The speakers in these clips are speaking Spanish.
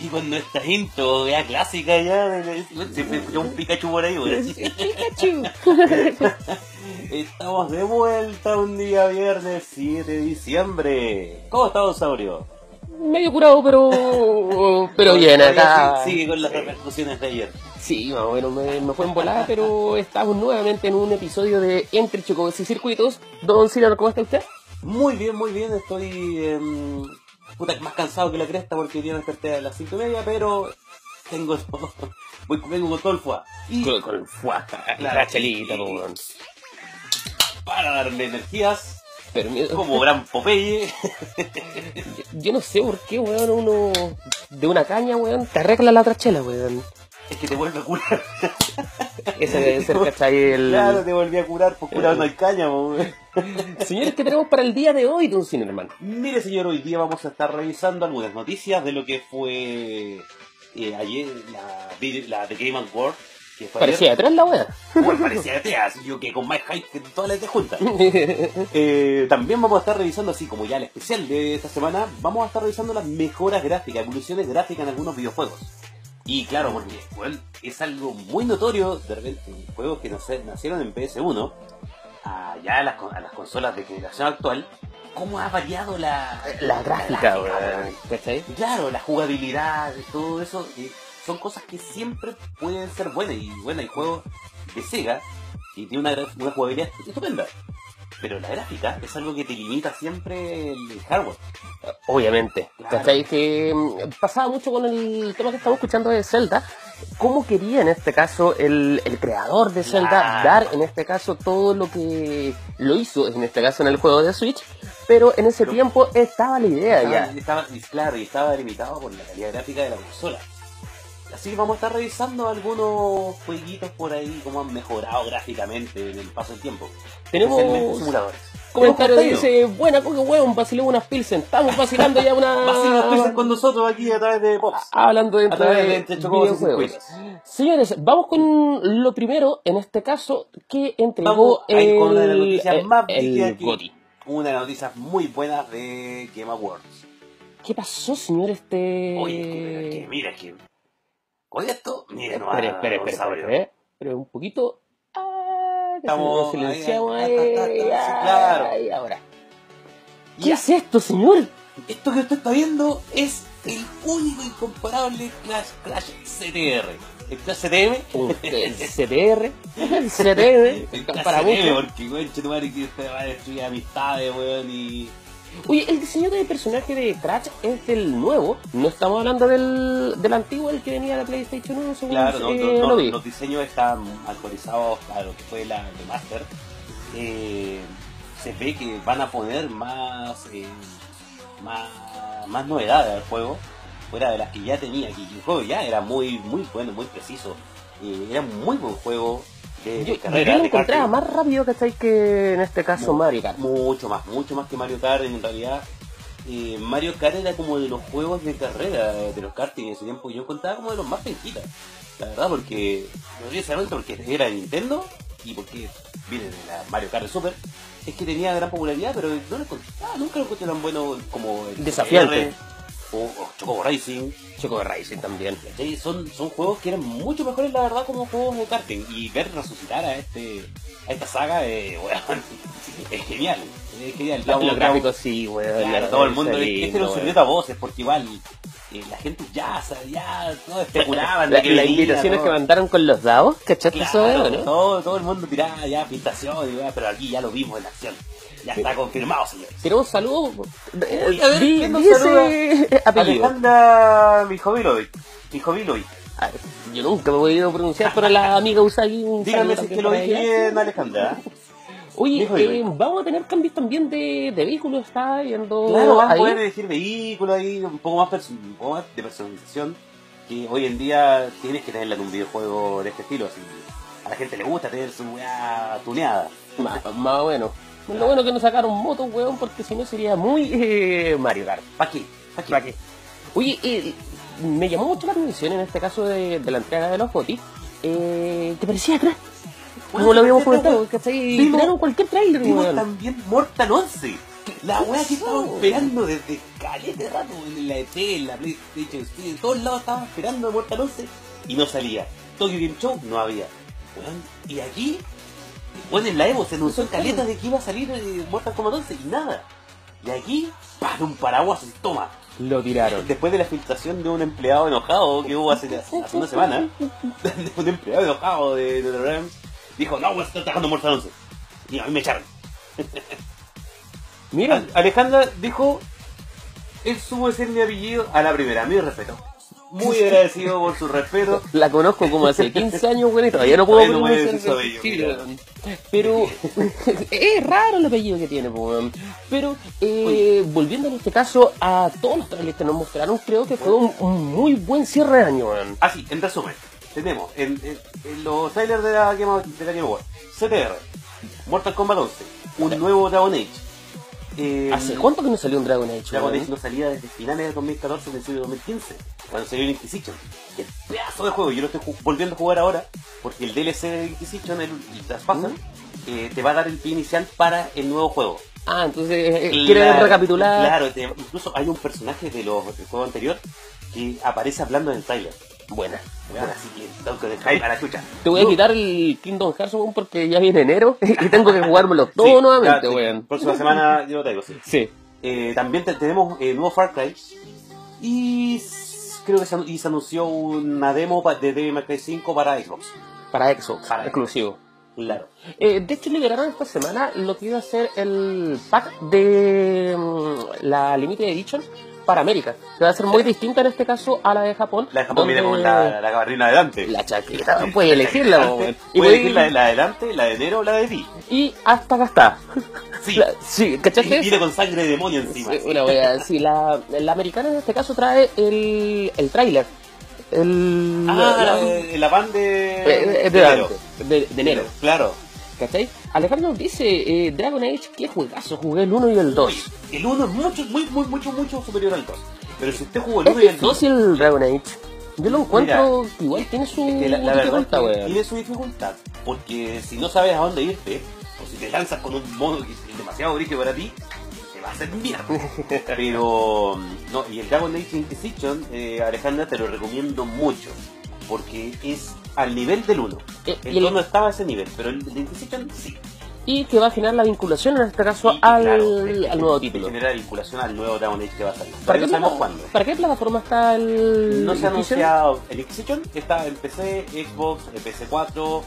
Y con nuestra intro ya clásica ya, de- siempre escucha un Pikachu por ahí. Pikachu. Estamos de vuelta un día viernes 7 de diciembre. ¿Cómo estás, Saurio? Medio curado, pero. Pero bien, acá. Sí, Sigue con las repercusiones de ayer. Sí, más o menos me, me fue en volada, pero estamos nuevamente en un episodio de Entre Chocos y Circuitos. Don Ciro, ¿cómo está usted? Muy bien, muy bien. Estoy em, puta, más cansado que la cresta porque me desperté a las 5 y media, pero tengo voy, vengo con todo el fuá. Y Con, con el fuá, Claro. la chelita, para darle energías, Pero como gran Popeye, yo no sé por qué, weón, uno de una caña, weón, te arregla la otra chela, weón. Es que te vuelve a curar. Ese debe ser, ¿cachai? El... Claro, te volví a curar, pues curado no hay weón. Señores, ¿qué tenemos para el día de hoy, Don hermano? Mire, señor, hoy día vamos a estar revisando algunas noticias de lo que fue eh, ayer la, la The Game Award. Que fue Parecía ayer. atrás la weá. Bueno, parecía de teas, yo que con más hype que todas las de juntas. Eh, también vamos a estar revisando, así como ya el especial de esta semana, vamos a estar revisando las mejoras gráficas, evoluciones gráficas en algunos videojuegos. Y claro, porque bueno, es algo muy notorio, de repente, en juegos que nacieron en PS1, a ya a las, a las consolas de generación actual, cómo ha variado la, La gráfica. ¿Cachai? Claro, la jugabilidad, todo eso, eh, son cosas que siempre pueden ser buenas. Y bueno, hay juegos de Sega y tiene una, una jugabilidad estupenda. Pero la gráfica es algo que te limita siempre el hardware. Obviamente. Claro. Que mm, pasaba mucho con el tema que estamos escuchando de Zelda. ¿Cómo quería en este caso el, el creador de Zelda Claro. dar en este caso todo lo que lo hizo, en este caso en el juego de Switch? Pero en ese Pero- tiempo estaba la idea Estaba, ya. estaba- claro, y estaba limitado por la calidad gráfica de la consola. Así que vamos a estar revisando algunos jueguitos por ahí, cómo han mejorado gráficamente en el paso del tiempo. Tenemos simuladores. comentario que dice, buena coque hueón, vaciló unas pilsen. Estamos vacilando ya una... Vacilas Pilsen con nosotros aquí a través de Pops. Hablando A dentro través de de Entre Chocobos y videojuegos. Señores, vamos con lo primero, en este caso, que entregó Vamos a ir con una de las el, noticias el- más el GOTY. Una de las noticias muy buenas de Game Awards. ¿Qué pasó, señor? Este. Oye, que mira, que con esto, mira, no Espere, espere, espere, espere, espere, espere un poquito. Ah, Estamos silenciamos ahí, ahí. sí, claro. Ahí, ahora. ¿Qué Ya. es esto, señor? Esto que usted está viendo es el único incomparable Clash, Clash CTR. El Clash CTM. Un- El CTR. El CTR. El Clash Para CTM, porque, weón, chetumare, que usted va a destruir amistades, weón, y... Oye, el diseño del personaje de Crash es del nuevo. No estamos hablando del, del antiguo, el que venía de la PlayStation 1, según Claro, no, eh, no, no, lo vi. los diseños están actualizados a lo que fue la remaster. Eh, se ve que van a poner más, eh, más, más novedades al juego, fuera de las que ya tenía. Que el juego ya era muy, muy bueno, muy preciso. Eh, era muy buen juego de, de Yo, yo carrera. lo encontraba más rápido ¿cachai? que en este caso Mario Kart. Mucho más, mucho más que Mario Kart en realidad. eh, Mario Kart era como de los juegos de carrera de los karting en ese tiempo. Yo contaba como de los más penquitas. La verdad, porque no sé si porque era de Nintendo y porque viene de la Mario Kart Super. Es que tenía gran popularidad, pero no lo encontré, ah, nunca lo encontré tan bueno como el Desafiante. O, o Chocobo Racing. Choco de Racing también. ¿cachai? Son, son juegos que eran mucho mejores, la verdad, como juegos de karting. Y ver resucitar a este a esta saga, eh, es genial. Es genial. Los, Vamos- gráficos sí, weón. Claro, la- todo el mundo. ese Este lindo, era un secreto a voces, porque igual eh, la gente ya, sa- ya todos especulaban. La- Las invitaciones todo. que mandaron con los dados, ¿cachaste Claro, no? todo, todo el mundo tiraba ya pintación, pero aquí ya lo vimos en acción. Ya está confirmado, señor. Tenemos un saludo. Oye, a ver, Di- ¿quién nos saluda? apellido. Alejandra Mijovilovic. Mijovilovic. Ah, Yo nunca me he podido pronunciar, pero la amiga Usagi. saludo si es que lo dije bien, Alejandra. Oye, eh, vamos a tener cambios también de, de vehículos, está viendo Claro, van a poder elegir vehículos ahí, un poco, más un poco más de personalización que hoy en día tienes que tenerla en un videojuego de este estilo. Así. A la gente le gusta tener su weá tuneada. Más, más o menos. Lo bueno que no sacaron motos, weón, porque si no sería muy eh, Mario Kart. ¿Para qué? ¿Para qué? ¿Para qué? Oye, eh, me llamó mucho la atención en este caso de, de la entrega de los GOTY. Eh, ¿Te parecía Crash? Como lo habíamos comentado, ¿cachai? Tiraron cualquier trailer, Vimos weón. también Mortal 11. La weá que estaba esperando desde caleta de rato, en la ET, en la PlayStation, en todos lados estaba esperando Mortal 11 y no salía. Tokyo Game Show no había. Y aquí, bueno, en la Evo se anunció en caleta de que iba a salir eh, Mortal Kombat 11 y nada. Y aquí, para un paraguas y toma. Lo tiraron. Después de la filtración de un empleado enojado que hubo hace, hace una semana, un empleado enojado de NetherRealm dijo, no, voy a estar trabajando Mortal 11. Y a mí me echaron. Mira, Alejandra dijo, él supo decir mi apellido a la primera, mi respeto. Muy agradecido por su respeto. la conozco como hace 15 años, güey, y todavía no puedo no pronunciar el- sí. Pero es raro el apellido que tiene, weón. Pero eh, volviendo en este caso a todos los trailers que nos mostraron, creo que fue un, un muy buen cierre de año, weón. Así, en resumen, tenemos en, en- en los trailers de la Game, de la Game Award, CTR, Mortal Kombat 11, un nuevo Dragon Age. Eh, ¿Hace cuánto que no salió un Dragon Age? Dragon? Age no salía desde finales de 2014, principio de 2015, cuando salió el Inquisition. Qué pedazo de juego, yo lo estoy volviendo a jugar ahora, porque el DLC de Inquisition, el, el Traspasan, eh, te va a dar el pie inicial para el nuevo juego. Ah, entonces eh, quiere Claro, recapitular. Claro, te- incluso hay un personaje de los, del juego anterior que aparece hablando en el trailer. Buena. Así que tengo que dejar a la chucha. Te voy a quitar el Kingdom Hearts weón, porque ya viene enero y tengo que jugármelo todo Sí, nuevamente, weón. Próxima semana yo lo traigo, sí. Sí. Eh, también te- tenemos eh, nuevo Far Cry. Y creo que se, anu- y se anunció una demo de Devil May Cry 5 para Xbox. Para Xbox, Para exclusivo. Claro. Eh, de hecho, liberaron esta semana lo que iba a ser el pack de mm, la Limited Edition para América. Que va a ser muy distinta en este caso a la de Japón. La de Japón viene con la, la gabardina adelante. la chaqueta. Puedes elegirla, Puedes puedes- elegir la, de- la de adelante, la de enero o la de ti. y hasta acá está. Sí. La- sí, Y ¿cachaste? viene con sangre de demonio encima. Sí, una wea, sí, la, la americana en este caso trae el, el tráiler. El, Ah, la- la, van de, eh, de, de enero. de- de enero. Claro. ¿Cachai? Alejandro dice, eh, Dragon Age, qué juegazo, jugué el 1 y el 2. El 1 es mucho, muy, muy, mucho, mucho superior al 2. Pero si usted jugó el Es 1 y el 2, difícil el Dragon Age. Yo lo encuentro que igual tiene su Es que la, la dificultad, es tiene su dificultad. Porque si no sabes a dónde irte, o si te lanzas con un modo que es demasiado brillo para ti, te va a hacer mierda. Pero, no, y el Dragon Age Inquisition, eh, Alejandra, te lo recomiendo mucho. Porque es al nivel del 1. Eh, y El el- 2 no estaba a ese nivel, pero el de Inquisition sí. Y que va a generar la vinculación en este caso Y, al, claro, te- al nuevo te título. Genera vinculación al nuevo Dragon Age que va a salir. ¿Para qué, no sabemos cuándo. ¿Para qué plataforma está el No se ha anunciado el Inquisition, está en PC, Xbox, en PC4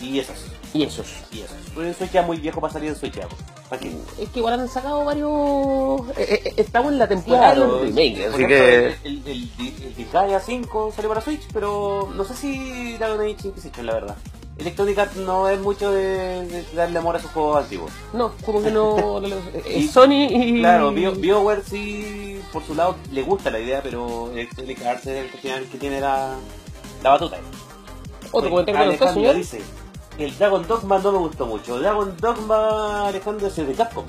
y esos. Y esos. Y eso. Pero el Switch ya muy viejo para salir en Switch ya. ¿Para qué? Es que igual han sacado varios... eh, eh, estamos en la temporada Claro, del remake, así ejemplo, que... el, el, Disgaea 5 salió para Switch, pero no sé si Dragon Age Inquisition, la verdad. Electronic Arts no es mucho de, de darle amor a sus juegos antiguos. No, como que no... eh, Y- Sony y... Claro, Bio, BioWare sí, por su lado, le gusta la idea, pero Electronic Arts es el que tiene, la, la batuta. Otro comentario para usted, señor. dice, el Dragon Dogma no me gustó mucho. Dragon Dogma, Alejandro, es el de Capcom.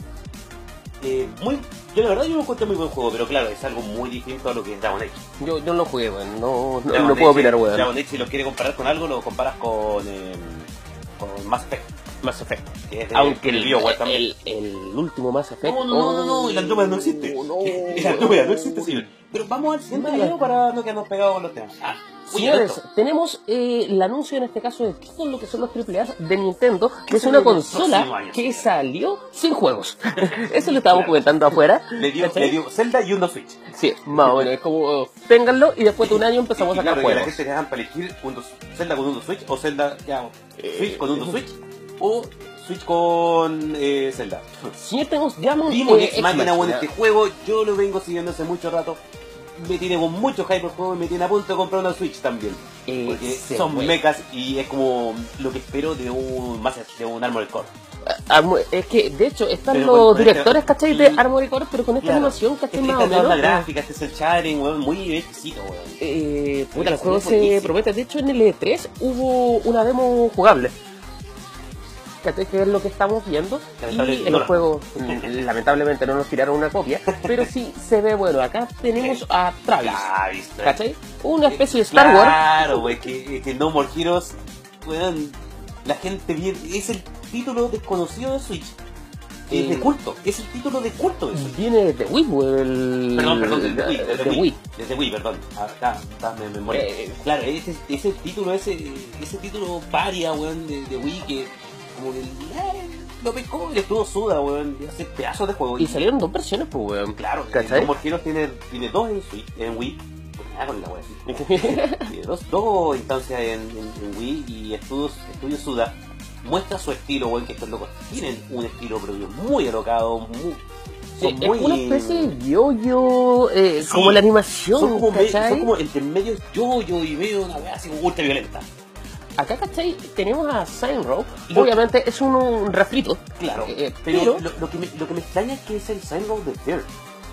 Eh, muy, yo la verdad yo lo encuentro muy buen juego, pero claro, es algo muy distinto a lo que es Dragon Age. Yo, yo no lo jugué, weón. No, no, no puedo opinar, weón. Dragon Age, si lo quieres comparar con algo, lo comparas con, eh, con Mass Effect, Mass Effect. que es de, Aunque el, BioWare también. el, el último Mass Effect... No, no, no, no, no, el Andrómeda no existe. Oh, no. El Andrómeda no existe, señor. Pero vamos al siguiente video para no quedarnos pegados con los temas. Ah, Señores, tenemos eh, el anuncio en este caso de todo lo que son los AAA de Nintendo, que ¿Qué es una consola que salió sin juegos. Eso lo estábamos comentando afuera. le dio, ¿cachai? le dio Zelda y uno Switch. Sí, más o menos, es como, ténganlo y después de un año empezamos Y a sacar claro, que la juegos. gente te dejan para elegir un dos- Zelda con un Switch o Zelda ¿qué hago? Eh, Switch con un Switch o Switch con eh, Zelda. Señor, tenemos Diamond Vimos eh, Ex Machina bueno este juego, yo lo vengo siguiendo hace mucho rato. Me tiene con mucho hype el juego y me tiene a punto de comprar una Switch también. Porque son güey. mechas y es como lo que espero de un más de un Armored Core. Armo- Es que, de hecho, están Pero los con directores, esta- ¿cachai? De Armored Core, pero con esta Claro. animación, ¿cachai? Este Más o menos. la gráfica, este es el weón, muy exquisito, weón. Eh, puta, el juego se promete. De hecho, en el E3 hubo una demo jugable. ¿Cachai? Que es lo que estamos viendo. Y no el la- juego, lamentablemente, no nos tiraron una copia. Pero sí se ve bueno. Acá tenemos a Travis. Ya, viste. ¿Cachai? Una especie de Star Wars. Claro, güey, que, que No More Heroes, weón, la gente bien, es el título desconocido de Switch. Es de culto, es el título de culto eso. Viene de Wii, el... Perdón, perdón, desde Wii, de, desde de Wii. Wii. Desde Wii, perdón. Acá, está, me, me morí. Eh, Claro, ese, ese título, ese, ese título paria, weón, de, de Wii que como que lo pescó y le estuvo suda, weón, y hace pedazos de juego. Y salieron dos versiones, pues, weón. Claro, ¿Cachai? Heroes tiene, tiene dos en, Switch, en Wii. Pues nada con la así. Tiene dos, dos instancias en, en- en Wii y Estudios, Estudios Suda muestra su estilo, weón, que estos locos tienen un estilo propio muy alocado, muy, Sí, son es muy... una especie de yo-yo, eh, Sí, como la animación, son como, son como entre medio yo-yo y medio una wea así como ultra violenta. Acá, ¿cachai? Tenemos a Sign Row. Lo- Obviamente es un, un refrito. Claro, Eh, pero, pero lo, lo que me, lo que me extraña es que es el Sign Road de Third.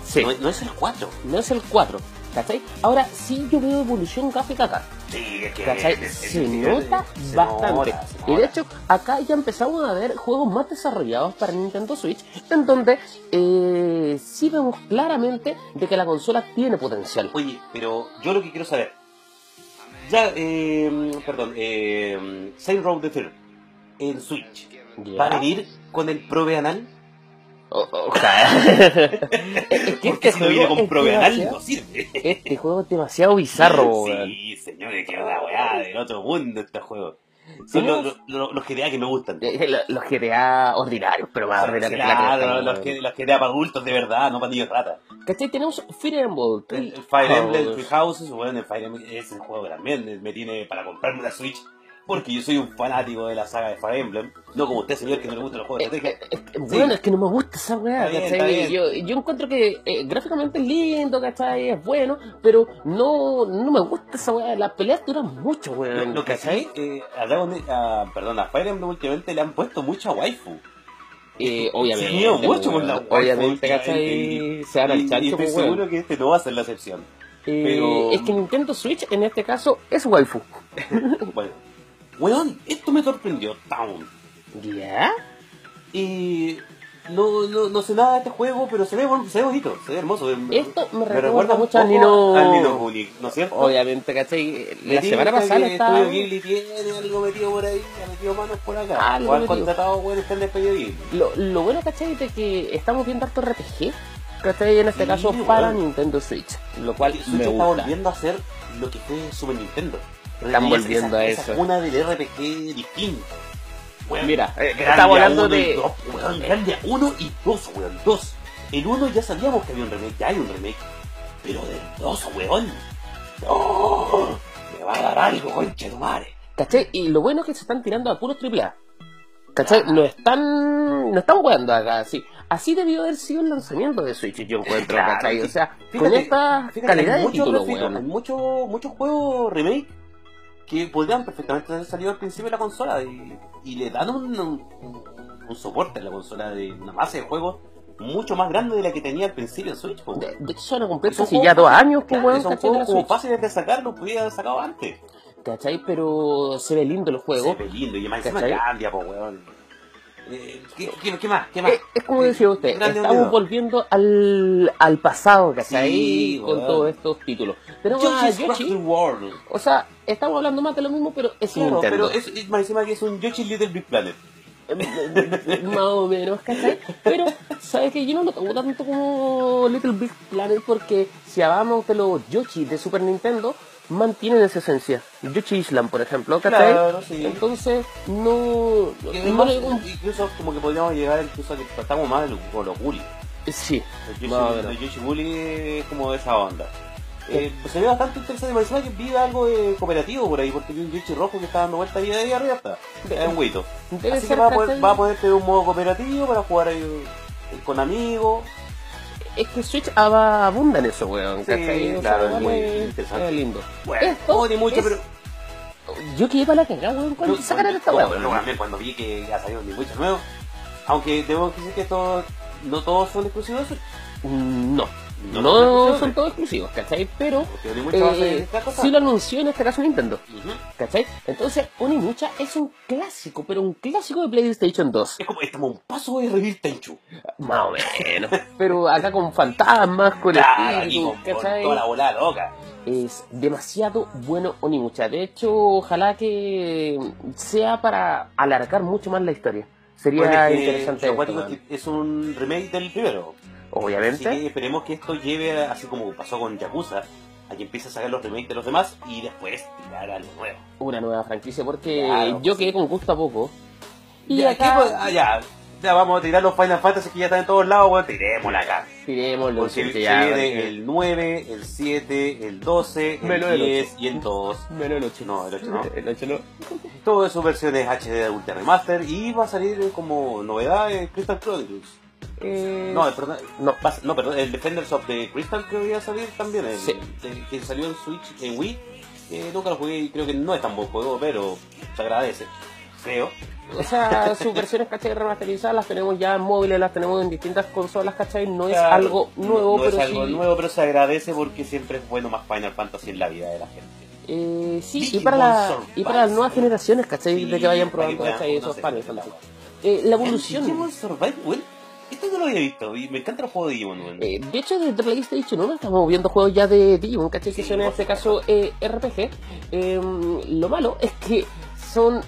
Sí. No, no es el 4. no es el 4. ¿Cachai? Ahora sí yo veo evolución gráfica acá. Sí, es que ¿Cachai? es- es- Se nota bastante. se Y de hecho, acá ya empezamos a ver juegos más desarrollados para Nintendo Switch, en donde eh, sí vemos claramente de que la consola tiene potencial. Oye, pero yo lo que quiero saber. Ya, eh, perdón, eh, Saint Road the Third en Switch. ¿Ya? ¿Va a venir con el Probe Anal? O- ojalá. es que Porque este si no viene con Probe Anal no sirve. Este juego es demasiado bizarro, weón. Sí, señores, que una weá del otro mundo este juego. Son los, los, los, los GTA que me gustan. Eh, lo- Los GTA ordinarios, pero más ordinarios que la Claro, los, weón. que, los GTA para adultos de verdad, no para niños rata. ¿Cachai? Tenemos Fire Emblem. El, el Fire Emblem, House. Three Houses, bueno, el Fire Emblem es el juego que también me tiene para comprarme la Switch. Porque yo soy un fanático de la saga de Fire Emblem. No como usted, señor, que no le gustan los juegos de Eh, estrategia. eh, eh, Bueno, es que no me gusta esa weá, ¿cachai? Yo, yo encuentro que eh, gráficamente es lindo, ¿cachai? Es bueno, pero no, no me gusta esa weá. Las peleas duran mucho, weón. lo que ¿cachai? sí, a, Dragon- a- perdón, a Fire Emblem últimamente le han puesto mucha waifu. Eh, obviamente. Sí, mucho con la Obviamente, ¿cachai? Se al chancho, estoy pues, seguro que este no va a ser la excepción. Eh, pero- Es que Nintendo Switch, en este caso, es waifu. bueno, weón, esto me sorprendió, Town. ¿Ya? Y no, no, no sé nada de este juego, pero se ve, se ve bonito, se ve hermoso. Esto me recuerda un mucho al Nino- al Nino Kuni, ¿no es cierto? Obviamente, ¿cachai? Me La semana pasada estaba... Estudio Ghibli tiene algo metido por ahí, ha metido manos por acá. Algo o han contratado buenos que han despedido Ghibli. Lo, lo bueno, ¿cachai? De que estamos viendo harto RPG, ¿cachai? En este Sí, caso weón. para Nintendo Switch, lo cual Switch me está gusta. volviendo a ser lo que fue Super Nintendo. Están Esa- volviendo a esa, eso. Esa cuna del RPG distinto. Weón, Mira, eh, estamos hablando uno y de... dos, weón, Grandia 1 y 2, weón, 2. El 1 ya sabíamos que había un remake, ya hay un remake. Pero del 2, weón. No, me va a dar algo, concha de tu madre. ¿Cachai? Y lo bueno es que se están tirando a puros AAA. ¿Cachai? No están, no están jugando acá, así. Así debió haber sido el lanzamiento de Switch, yo encuentro, Claro, ¿cachai? O sea, Fíjate, con esta Fíjate, calidad hay de muchos título, hay weón. muchos muchos juegos remake que podrían perfectamente haber salido al principio de la consola y, y le dan un, un, un soporte a la consola de una base de juegos mucho más grande de la que tenía al principio el Switch. De, de hecho, casi juegos ya dos años, pues, claro, son como fáciles de sacar, los podía haber sacado antes. ¿Cachai? Pero se ve lindo el juego. Se ve lindo y más encima cambia, po, weón. Eh, ¿qué, qué, qué más? ¿Qué más? Eh, es como decía usted, estamos unido. volviendo al, al pasado, ¿cachai? Sí, con todos estos títulos. Crafted Yoshi, World. o sea, estamos hablando más de lo mismo, pero es Claro, Nintendo. pero es, es más encima que es un Yoshi's Little Big Planet. más o menos, ¿cachai? Pero, ¿sabes que Yo no lo tomo tanto como Little Big Planet porque si hablamos de los Yoshi de Super Nintendo, mantienen esa esencia. Yoshi Island, por ejemplo, ¿cachai? Claro, sí. Entonces, no... Más- incluso como que podríamos llegar incluso a que tratamos más de con los Bully. Sí, El Yoshi, Bully es como de esa onda. Eh, pues se ve bastante interesante, me encima que vi algo de cooperativo por ahí, porque vi un Yoshi rojo que está dando vueltas y ahí arriba está. Es un huito. Así que va a, poder, va a poder tener un modo cooperativo para jugar ahí, eh, con amigos. Es que Switch abunda en eso, weón. Sí, ¿cachai? O claro, sea, es muy vale, interesante. Es lindo. Bueno, Esto no mucho, es- pero. Yo quedé para la cagada, weón, cuando sacaran esta weón. bueno, cuando vi que ya salió un Witcher nuevo. Aunque debo decir que todos, no todos son exclusivos. Mm, No, No no, son todos exclusivos, ¿cachai? Pero eh, sí lo anunció en este caso Nintendo, Ujú. ¿cachai? Entonces, Onimucha es un clásico, pero un clásico de PlayStation 2. Es como, estamos un paso de revivir Tenchu. Más o menos. pero acá con fantasmas, con Claro, espíritus, con, toda la volada loca. es demasiado bueno Onimucha. De hecho, ojalá que sea para alargar mucho más la historia. sería Bueno, es que interesante. esto, es un remake del primero. Así Obviamente. que esperemos que esto lleve, a- así como pasó con Yakuza, a que empiece a sacar los remakes de los demás y después tirar algo nuevo. Una nueva franquicia, porque Claro, yo sí. quedé con gusto a poco. Y Ya, acá ¿qué pues? Ah, ya, ya vamos a tirar los Final Fantasy que ya están en todos lados, weón, tirémosla acá. tiremoslo, Porque viene porque- el 9, el 7, el 12, Menos el el 10 y el 2. Menos el 8. No, el 8 no. El 8 no. Todo eso versiones HD de Ultra Remaster y va a salir como novedad el Crystal Chronicles. Eh, No, el, perdón, no. no, perdón, el Defenders of the Crystal creo que iba a salir también, el, Sí. el que salió en Switch, en Wii. Nunca lo jugué y creo que no es tan buen juego, pero se agradece, creo. O sea, sus versiones, ¿cachai? Remasterizadas las tenemos ya en móviles, las tenemos en distintas consolas, ¿cachai? No es algo nuevo, no, no pero es algo sí. nuevo, pero se agradece porque siempre es bueno más Final Fantasy en la vida de la gente. Eh, sí, y para, la, y para las nuevas generaciones, ¿cachai? Sí, de que vayan probando, ¿cachai? Esos claro. ¿cachai? Eh, la evolución. Digimon Survive, Esto no lo había visto y me encanta el juego de Digimon, weón. Eh, de hecho, desde PlayStation 1 estamos viendo juegos ya de Digimon, ¿cachai? Que Sí, son en este caso eh, RPG. Eh, lo malo es que son.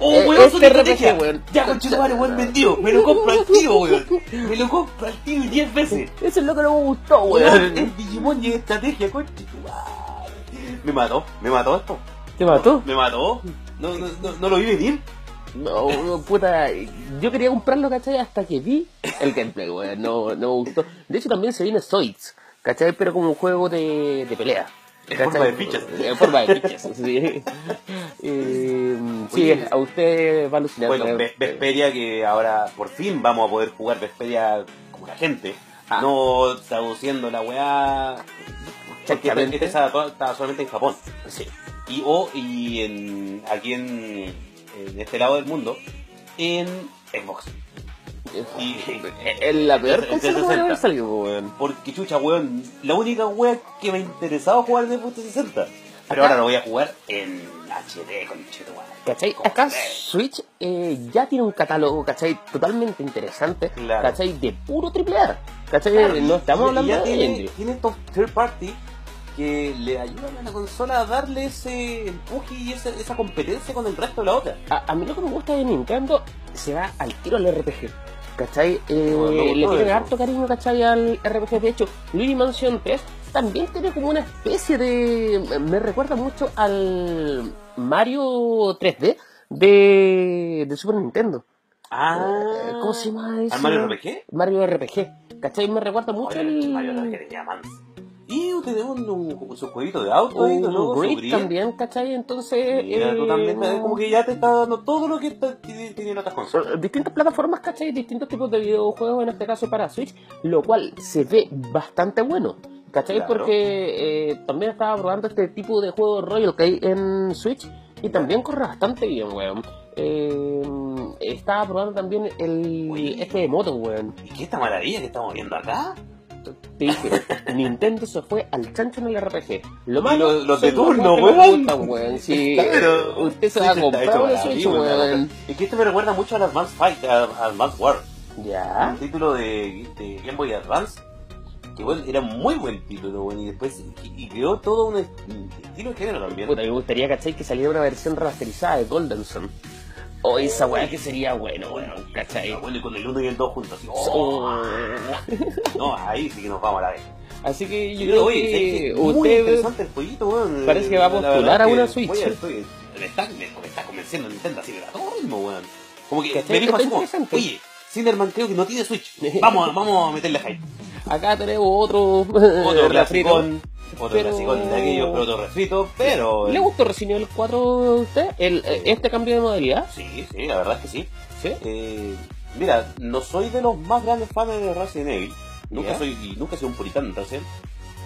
¡Oh, eh, weón, este su estrategia! RPG, weón. Ya, conchetumare, weón, vendido. Me lo compro al tío, weón. Me lo compro al tío 10 veces. Eso es lo que no me gustó, Weón, el Digimon y estrategia, conchetumare. Me mató, me mató esto. ¿Te mató? Me mató. No, no, no, no lo vi venir. No, no, puta, yo quería comprarlo, ¿cachai? Hasta que vi el gameplay, weón, no, no me gustó. De hecho, también se viene Zoids, ¿cachai? Pero como un juego de, de pelea. En forma de fichas. En forma de fichas, sí. Eh, sí, a usted va a alucinar. Bueno, Vesperia que ahora por fin vamos a poder jugar Vesperia como la gente. Ah. No traduciendo la weá. Porque estaba, estaba solamente en Japón. Sí. Y o y en, aquí en, en este lado del mundo en Xbox. Y, Es la peor consola que 360. puede haber salido, weón. porque chucha, weón, la única wea que me interesaba jugar en Xbox 360. Pero Acá- ahora lo voy a jugar en HD con weón. ¿Cachai? Acá Switch eh, ya tiene un catálogo, ¿cachai? Totalmente interesante, Claro. ¿cachai? De puro triple A, ¿cachai? Claro, no estamos hablando ya de tiene, tiene third party que le ayudan a la consola a darle ese empuje y esa, esa competencia con el resto de la otra. A, a mí lo que me gusta de Nintendo se va al tiro al RPG. ¿Cachai? Eh, le tiene harto cariño, ¿cachai? Al RPG. De hecho, Luigi Mansion 3 también tiene como una especie de. Me recuerda mucho al Mario 3D de, de Super Nintendo. Ah, Eh, ¿Cómo se llama eso? ¿Al Mario RPG? Mario RPG. ¿Cachai? Me recuerda mucho Oye, al. Mario RPG más. Y tenemos su jueguito de auto ahí, un también, ¿cachai? Entonces. Eh, eh, como que ya te está dando todo lo que tienen otras consolas. distintas plataformas, ¿cachai? Distintos tipos de videojuegos, en este caso para Switch, lo cual se ve bastante bueno, ¿cachai? Claro. Porque eh, también estaba probando este tipo de juego Royal que hay en Switch y también corre bastante bien, weón. Eh, estaba probando también el Oye. este de moto, weón. ¿Y qué esta maravilla que estamos viendo acá? Te dije, Nintendo se fue al chancho en el RPG. Lo malo los- los de turno, weón. weón. Sí, Claro. usted se va a comprar una Switch, weón. Es que este me recuerda mucho al Advance Fight, al Advance War. Ya. Un título de, de Game Boy Advance. Que bueno, era muy buen título, bueno, y después y, y creó todo un, est- un estilo de género también. Puta, me gustaría, ¿cachai? Que saliera una versión remasterizada de Golden Sun. O esa weá que sería bueno, weón, ¿cachai? Bueno, y con el 1 y el 2 juntos. así, oh, no, ahí sí que nos vamos a la vez. Así que yo creo oye, que es muy usted interesante el jueguito, weón. parece que va a La postular a que una Switch. voy estoy- me, está, me, me está convenciendo Nintendo así de todo ritmo, weón. Como que me dijo así como, oye, Cinderman creo que no tiene Switch. Vamos, a- vamos a meterle hype. acá tenemos otro Otro refrito. Otro Pero- clasicón de aquellos, pero otro refrito, pero... ¿Le gustó Resident Evil 4 a usted? El, eh, ¿Este cambio de modalidad? Sí, sí, la verdad es que sí. Sí. Eh, mira, no soy de los más grandes fans de Resident Evil. Nunca soy y nunca he sido un puritano en Resident.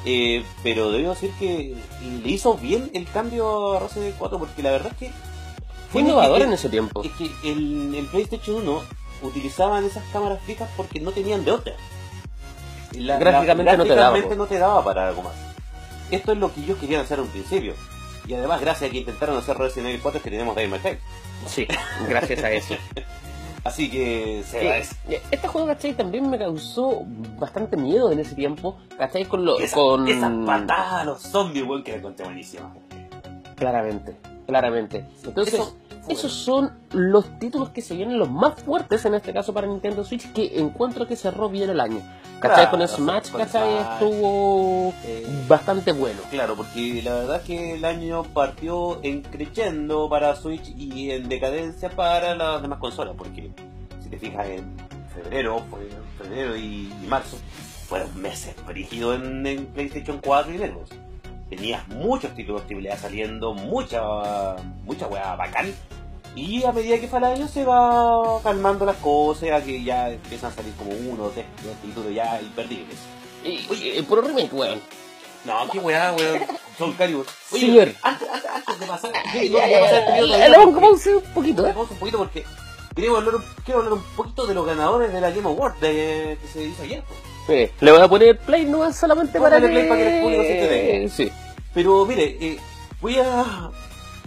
Eh, pero debo decir que le hizo bien el cambio a Resident Evil 4 porque la verdad es que Fue innovador en ese tiempo. es que el, el PlayStation 1 utilizaban esas cámaras fijas porque no tenían de otra. La- Gráficamente la- no te daba, gráficamente no te daba para algo más. Esto es lo que ellos querían hacer a un principio. Y además, gracias a que intentaron hacer Resident Evil 4 es que tenemos May Cry. Sí, gracias a eso. Así que se agradece. eh, este juego, ¿cachai? También me causó bastante miedo en ese tiempo, ¿cachai? Con lo, Esa, con... Esas patadas a los zombies, weón, que la encontré buenísima. Claramente, claramente. Entonces, Eso esos son los títulos que se vienen los más fuertes en este caso para Nintendo Switch que encuentro que cerró bien el año. ¿Cachai? Claro, con Smash, con ¿cachai? Smash. Estuvo Eh, bastante bueno. Claro, porque la verdad es que el año partió en creciendo para Switch y en decadencia para las demás consolas, porque si te fijas en febrero, fue febrero y, y marzo, fueron meses brígidos en, en PlayStation 4 y Xbox. Tenías muchos títulos AAA saliendo, mucha, mucha weá bacán. Y a medida que fue el año se va calmando las cosas, a que ya empiezan a salir como uno o tres títulos ya imperdibles. Y, y- puro remake, weón. No, qué weá, weón. Soul Calibur. Oye, Señor. Antes, antes, antes de pasar, yo pasar el periodo vamos a un poquito, ¿eh? Vamos un poquito porque hablar, quiero hablar un poquito de los ganadores de la Game Award de, que se hizo ayer. pues. Le voy a poner play no solamente para que... play para que el público se entere. Sí. Pero mire, eh, voy a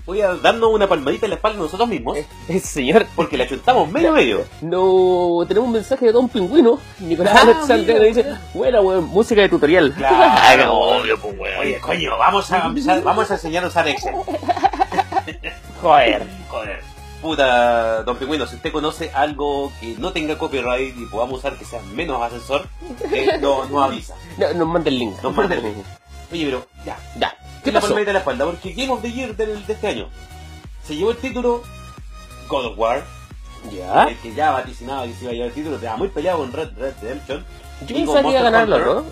voy a darnos una palmadita en la espalda nosotros mismos Eh, señor, porque la chuntamos medio medio. no tenemos un mensaje de Don Pingüino. Nicolás Ah, Alexander dice, buena weón, música de tutorial. Claro, obvio, pues weón. Oye, coño, vamos a, vamos a enseñar a usar Excel. Joder. Joder. Puta, don Pingüino, si usted conoce algo que no tenga copyright y podamos usar que sea menos ascensor, eh, no, no avisa. No, nos manda el link. Nos manda el link. Oye, pero ya, Ya. ¿Qué pasó? en la espalda, porque Game of the Year del- de este año se llevó el título God of War, Ya. el que ya vaticinaba que se iba a llevar el título, estaba muy peleado con Red Red Redemption. Yo y con pensaría Monster ganarlo. ¿no?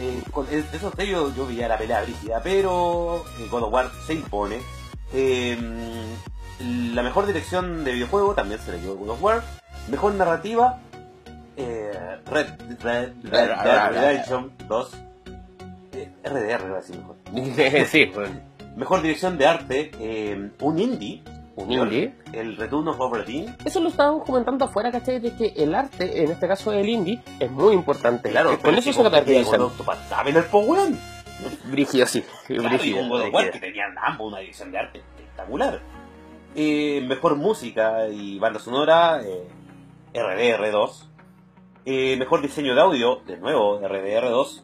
Eh, con es- esos tres yo, veía la pelea brígida, pero eh, God of War se impone. Eh, la mejor dirección de videojuego también se la llevó God of War. Mejor narrativa, eh, Red, Red, Red Dead Redemption 2. Eh, RDR, iba a decir mejor. sí, weón. Mejor dirección de arte, eh, un indie. Un indie. El Return of Oberdeen. Eso lo estábamos comentando afuera, ¿cachai? De que el arte, en este caso el indie, es muy importante. Claro, con eso es se caracterizan. con Octopath Traveler, po, weón. Brígido, sí. Claro, Brígido, con God of War, que tenían ambos una dirección de arte espectacular. Eh, mejor música y banda sonora, eh, RDR2. Eh, mejor diseño de audio, de nuevo, RDR2.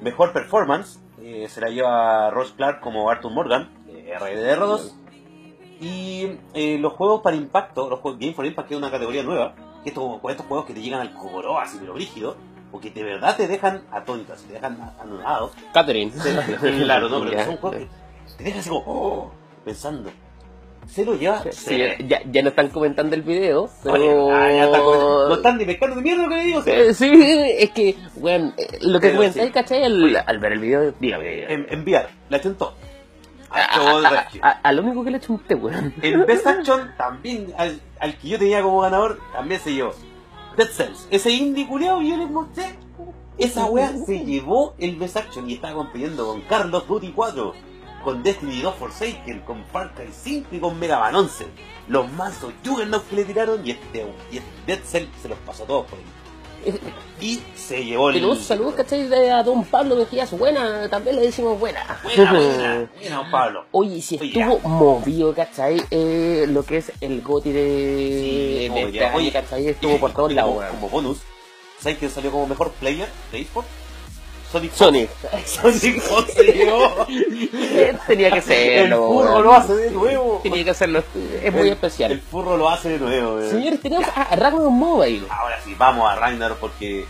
Mejor performance, eh, se la lleva Ross Clark como Arthur Morgan, eh, RDR2. Y eh, los juegos para impacto, los juegos Game for Impact, que es una categoría nueva, que estos, estos juegos que te llegan al cogoró así, pero rígido, o que de verdad te dejan atónitas, te dejan anonadados. Catherine. claro, no, pero son juegos que te dejan así como, oh, pensando. Se lo lleva. Sí, ya, ya no están comentando el video, pero... Oye, ah, ya está con- no están de mierda lo que le digo. sí. Eh, Sí, es que, bueno, eh, lo que Pero comentáis, sí. ¿cachai? Al, al ver el video, dígame. En- enviar, la chuntó. A, a- a- a lo único que le he hecho un té, weón. El Best Action también, al, al que yo tenía como ganador, también se llevó. Dead Cells, ese indie culiao que yo les mostré, esa wea se llevó el Best Action y estaba compitiendo con Carlos Duty 4, con Destiny 2 Forsaken, con Far Cry 5 y con Mega Man 11. Los mansos Juggernauts que le tiraron y este, y este Dead Cell se los pasó a todos por ahí. Y se llevó el... Tenemos saludos, ¿cachai? De a don Pablo Mejías, buena, también le decimos buena. Buena, buena, buena, don Pablo. Oye, si Oye, estuvo movido, ¿cachai? Eh, lo que es el GOTI de, Sí, de oye, este año, ¿cachai? Estuvo Y- por todos lados, como, bonus, ¿sabes quién salió como mejor player de eSport? Sonic. Sonic. Sonic Fox se llevó. Tenía que El serlo, furro weón. lo hace de nuevo. Tenía que hacerlo, es muy El- especial. El furro lo hace de nuevo. weón. Señores, tenemos a Ragnarok Mobile. Ahora sí, vamos a Ragnarok porque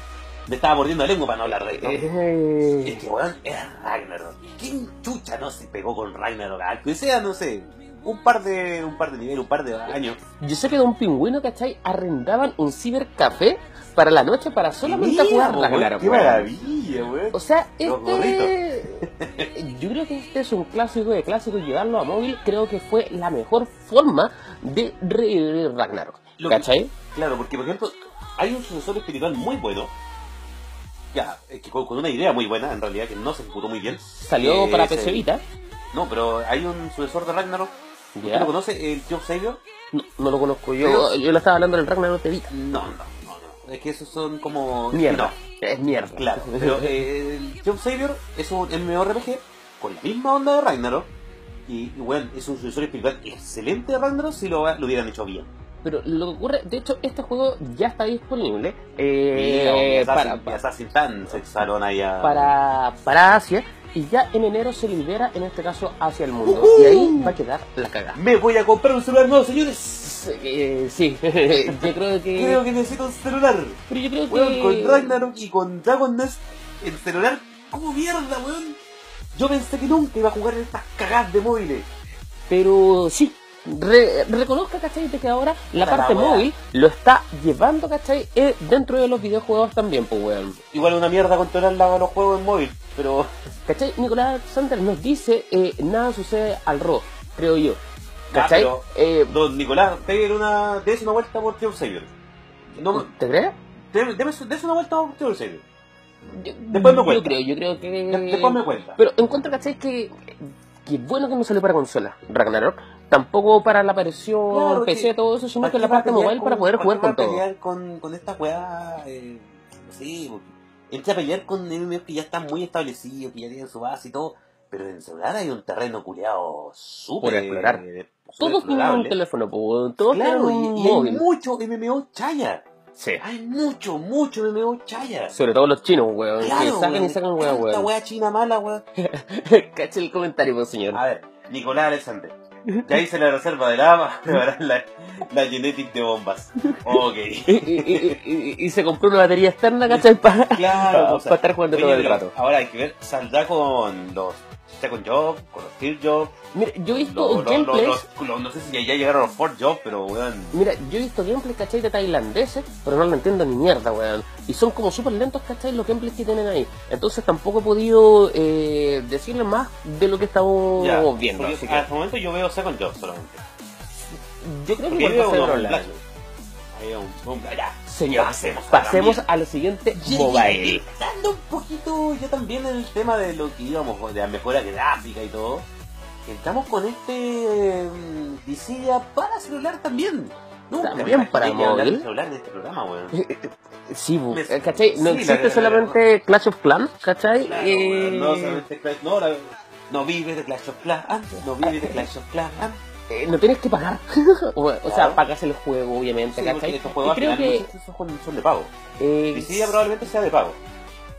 me estaba mordiendo la lengua para no hablar de esto. Es Eh, que, weón, era Ragnarok. ¿Quién chucha no se pegó con Ragnarok? Aunque sea, no sé, un par de un par de niveles, un par de años. Yo sé que Don Pingüino, ¿cachai? Arrendaban un cibercafé para la noche para solamente Mira, jugar weón, Ragnarok. ¡Qué maravilla! O sea, Los este. Yo creo que este es un clásico de clásicos. Llevarlo a móvil creo que fue la mejor forma de revivir Ragnarok. Lo que- ¿Cachai? Claro, porque por ejemplo, hay un sucesor espiritual muy bueno. Ya, que con, con una idea muy buena, en realidad, que no se ejecutó muy bien. Salió Eh, para PC Vita. No, pero hay un sucesor de Ragnarok. ¿Usted ¿Ya? lo conoce? El Job Savior. No, no lo conozco. Yo, Pero- yo le estaba hablando del Ragnarok de Vita. No, no. Es que esos son como. Mierda. No, Es mierda. claro. Pero eh, el Job Savior es un MMORPG con la misma onda de Ragnarok. Y, bueno, es un sucesor espiritual excelente de Ragnarok si lo, lo hubieran hecho bien. Pero lo que ocurre, de hecho, este juego ya está disponible Mira, eh, y para, Assassin, y Assassin Tan se echaron ahí a- para, para Asia. Y ya en enero se libera, en este caso, hacia el mundo. Y ahí va a quedar la cagada. Me voy a comprar un celular nuevo, señores. Sí, eh, sí. yo creo que... Creo que necesito un celular. Pero yo creo que... Con Ragnarok y con Dragon Nest, el celular, ¿cómo mierda, weón? Yo pensé que nunca iba a jugar en estas cagadas de móviles. Pero sí, re- reconozca, ¿cachai? De que ahora la parte móvil lo está llevando, ¿cachai? Eh, dentro de los videojuegos también, pues, weón. Igual una mierda controlar la- los juegos en móvil, pero... ¿Cachai? Nicolás Sander nos dice, eh, nada sucede al RO, creo yo. ¿Cachai? Ah, Eh, Don Nicolás, pégale una... Una vuelta por Triumph Savior. No, ¿Te crees? dese una vuelta por Triumph Savior. Yo- Después me Yo cuenta. creo, yo creo que... De- Después me cuenta. Pero encuentro, ¿cachai? Que, que bueno que no salió para consola, Ragnarok. Tampoco para la versión Claro, PC, que- todo eso, sino ¿Para que la parte mobile para poder ¿para jugar con todo. pelear con, con esta weá? Eh, no sé, porque entra a pelear con MMOs que ya están muy establecidos, que ya tienen su base y todo. Pero en celular hay un terreno culeado súper... Explorar. Todos tienen un teléfono, po, todos Claro, tienen y, un y hay móvil. mucho MMO chaya. Sí. Hay mucho, mucho MMO chaya. Sobre todo los chinos, weón. que Claro, sacan y weón, sacan weón, weón. weá china mala, weón. Cacha el comentario, pues, señor. A ver, Nicolás Alexander. Ya hice la reserva de lava, ahora la, la genetic de bombas. Ok. Y, y- y- y- y se compró una batería externa, ¿cachai? Para Claro, o sea, estar jugando oye, todo el rato. Ahora hay que ver, saldrá con los Second Job, con los Third Job. Mira, yo he visto Los, gameplays. los- los- no sé si ya llegaron los Fourth Job, pero weón. Mira, yo he visto gameplays, ¿cachai? De tailandeses, pero no lo entiendo ni mierda, weón. Y son como súper lentos, ¿cachai? Los gameplays que tienen ahí. Entonces tampoco he podido eh, decirle más de lo que estamos Ya, viendo. porque Así que Hasta el momento yo veo Second Job solamente. yo creo que Porque igual va a ser veo un, un ya. Señor, Pasemos pasemos a lo siguiente mobile. Dando un poquito ya también en el tema de lo que íbamos, de la mejora gráfica y todo. Entramos con este mm, Visilla para celular también. Nunca También para móvil. celular de este programa, weón. Sí, bu- Me- eh, ¿cachai? No sí, existe la- la- solamente Clash of Clans, ¿cachai? Claro, Eh, no solamente Clash, no, la- no vive de Clash of Clans, no vive de Clash of Clans. Eh, no tienes que pagar. o, o sea, pagas el juego, obviamente, Sí, ¿cachai? estos Y juegos al creo que son, son de pago. eh, Visilla probablemente sea de pago.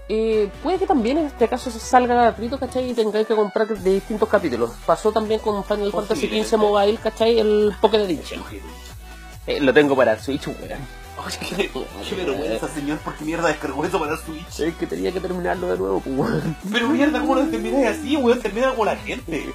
eh, puede que también en este caso se salga gratuito, ¿cachai? Y tengáis que comprar de distintos capítulos. Pasó también con Final Fantasy. XV Mobile, ¿cachai? El Pocket Edition. Eh, lo tengo para Switch, weón. Oye, qué vergüenza, señor, porque mierda descargó eso para Switch. Es que tenía que terminarlo de nuevo, pues, weón. Pero mierda, ¿cómo lo termináis así, weón? Termina como la gente.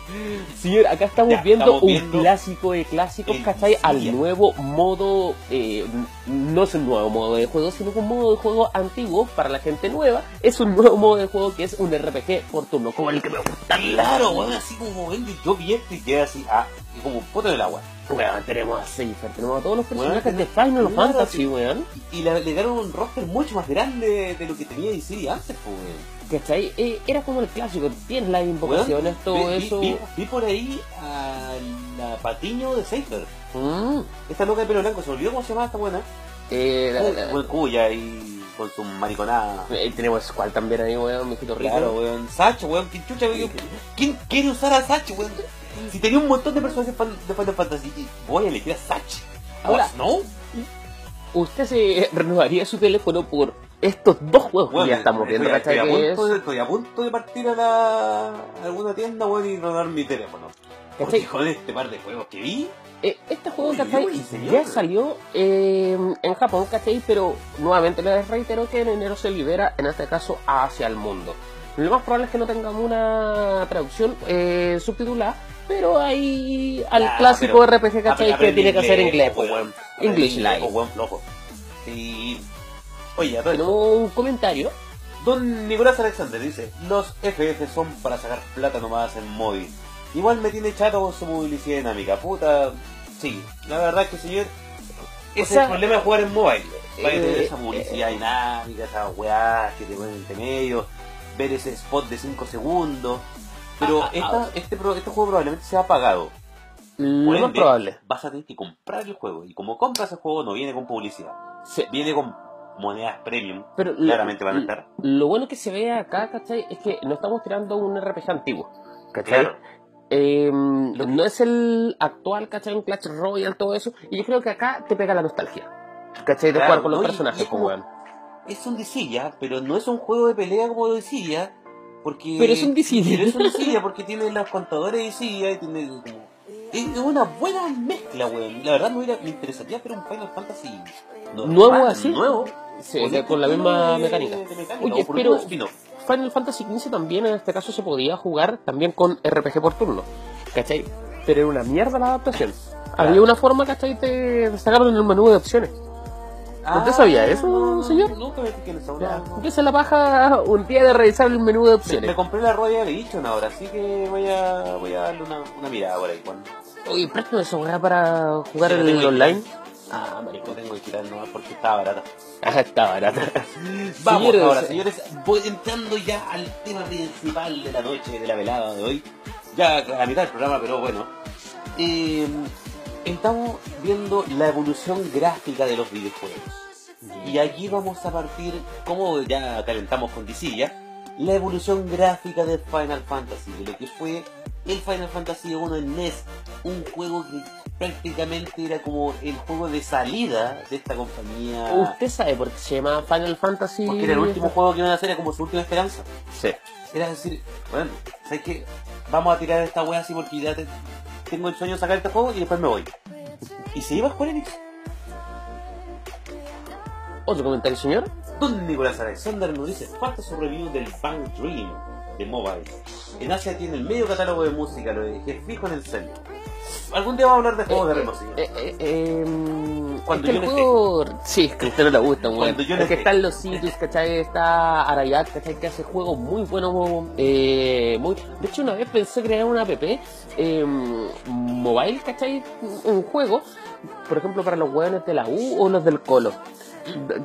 Señor, acá estamos Ya, viendo estamos un viendo clásico de clásicos, ¿cachai? Al nuevo modo, eh, no es un nuevo modo de juego, sino que un modo de juego antiguo para la gente nueva. Es un nuevo modo de juego que es un RPG por turno, como el que me gusta. Claro, weón, así como ven, yo vi esto y quedé así, ah, y como un poto del agua. Weón, tenemos a Cypher, tenemos a todos los Weón, personajes de Final Fantasy, sí. weón. Y, le, dieron un roster mucho más grande de lo que tenía DC antes, pues, weón. ¿Cachai? Eh, era como el clásico, tienes las invocaciones, todo vi, eso. Vi, vi por ahí a la Patiño de Safer. Mm, Esta loca de pelo blanco, se me olvidó cómo se llama esta buena. eh, la- la- cuya y con su mariconada. eh, tenemos Squall también ahí, weón, mijito rico. Claro, weón. Sacho, weón. ¿Quién, chucha, weón? ¿Quién quiere usar a Sacho, weón? Si tenía un montón de personajes de Final Fantasy, voy a elegir a Sacho. Ahora- ¿no? ¿Usted se renovaría su teléfono por estos dos juegos que Weón, ya estamos estoy, viendo, estoy Que punto estoy a punto de partir a, la, a alguna tienda, weón, y rodar mi teléfono. Porque con este par de juegos que vi, Eh, este juego, ¿cachai? Ya salió eh, en Japón, ¿cachai? Pero nuevamente les reitero que en enero se libera, en este caso, hacia el mundo. Lo más probable es que no tengamos una traducción eh, subtitulada, pero hay al Ah, clásico pero RPG, ¿cachai? Que tiene que hacer inglés, pues, weón. English Live. weón, flojo. Y... Oye, Tenemos un comentario. Don Nicolás Alexander dice, los FF son para sacar plata nomás en móvil. Igual me tiene chato con su movilidad dinámica, puta. Sí, la verdad es que señor, ese sea, es el problema de jugar en mobile. Eh, esa publicidad dinámica, esas weás que te ponen entre medio, ver ese spot de 5 segundos. Pero esta- este, este juego probablemente sea pagado. Lo más probable. Vas a tener que comprar el juego. Y como compras el juego, no viene con publicidad. Sí, Viene con monedas premium. pero lo- Claramente van a estar. Lo bueno que se ve acá, ¿cachai? Es que no estamos tirando un RPG antiguo, ¿cachai? Claro. Eh, no es el actual, ¿cachai? Un Clash Royale, todo eso. Y yo creo que acá te pega la nostalgia, ¿cachai? De Claro, jugar con los no, personajes, como- es un Disilla, pero no es un juego de pelea como Disilla, Porque, Pero es un Dissidia. Pero es un porque tiene los contadores de Dissidia y tiene como... Es una buena mezcla, weón. La verdad me, hubiera, me interesaría ver un Final Fantasy normal, ¿Nuevo así? Nuevo. Sí, Con de- este con la misma de- mecánica. de mecánica, Oye, o por pero-. Final Fantasy XV también en este caso se podía jugar también con RPG por turno, ¿cachai? Pero era una mierda la adaptación. Había una forma, ¿cachai? De sacarlo en el menú de opciones. ¿Usted sabía eso, no, no, señor? Fijé en esa weá. Yo se la baja un día de revisar el menú de opciones. me compré la rueda de Edition ahora, así que voy a, voy a darle una, una mirada por ahí. Cuando... Oye, préstame esa weá para jugar Sí, el que- online. Ah, marico, tengo que quitar nomás porque está barata. Ah, está barata. Vamos Señores, ahora, señores, voy entrando ya al tema principal de la noche, de la velada de hoy. Ya a mitad del programa, pero bueno. Eh, estamos viendo la evolución gráfica de los videojuegos. Y aquí vamos a partir, como ya calentamos con DC ya, la evolución gráfica de Final Fantasy, de lo que fue el Final Fantasy 1 en NES, un juego que prácticamente era como el juego de salida de esta compañía. ¿Usted sabe por qué se llama Final Fantasy? Porque era el último juego que iban a hacer, era como su última esperanza. Sí. Era decir, bueno, ¿sabes qué? Vamos a tirar esta wea así porque ya te- tengo el sueño de sacar este juego y después me voy. Y se iba a Square Enix. ¿Otro comentario, señor? Don Nicolás Alexander nos dice, falta su review del Bang Dream de Mobile. En Asia tiene el medio catálogo de música, lo dejé fijo en el cel. Algún día vamos a hablar de juegos de ritmo, señor. Eh, eh, eh, Cuando es que yo el juego... Sí, es que a usted no le gusta, weón. Cuando yo no Es que esté. están los sitios, ¿cachai? Está Arayat, ¿cachai? Que hace juegos muy buenos. Eh, muy... De hecho, una vez pensé crear una app eh, mobile, ¿cachai? Un juego, por ejemplo, para los weones de la U o los del Colo.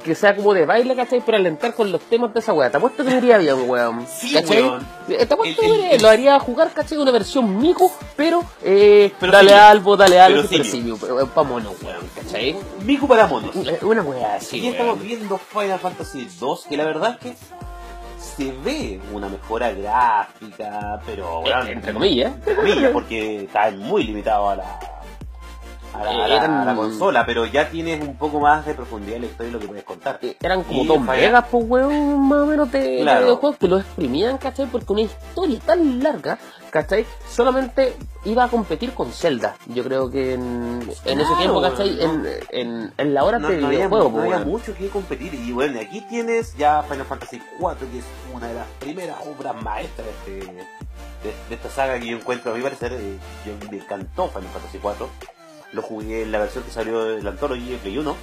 Que sea como de baile, ¿cachai? Pero alentar con los temas de esa weá. Te apuesto que bien, weón. Sí, ¿Cachai? weón. Eh, Te apuesto El- que el- lo haría jugar, ¿cachai? Una versión mico, pero, eh, Pero dale simio. algo, dale algo, Pero simio, pero es pa' mono, weón, ¿cachai? Miku para monos. Eh, Una weá así, y estamos viendo Final Fantasy 2, que la verdad es que se ve una mejora gráfica, pero Eh, Entre comillas. entre comillas, porque está muy limitado a la, a la, a la- a la Eran- consola, pero ya tienes un poco más de profundidad en la historia y lo que puedes contar. Eh, Eran como dos megas, pues, weón, más o menos de, de Claro. videojuegos que lo exprimían, ¿cachai? Porque una historia tan larga, ¿cachai? Solamente iba a competir con Zelda. Yo creo que en, en ese tiempo, ¿cachai? no. En, en, en la hora No, de no videojuego, pues, había mucho que competir y bueno, aquí tienes ya Final Fantasy 4 que es una de las primeras obras maestras de, este- de, de esta saga que yo encuentro, a mi parecer, eh, yo me encantó Final Fantasy 4 lo jugué en la versión que salió de la Anthology de Play 1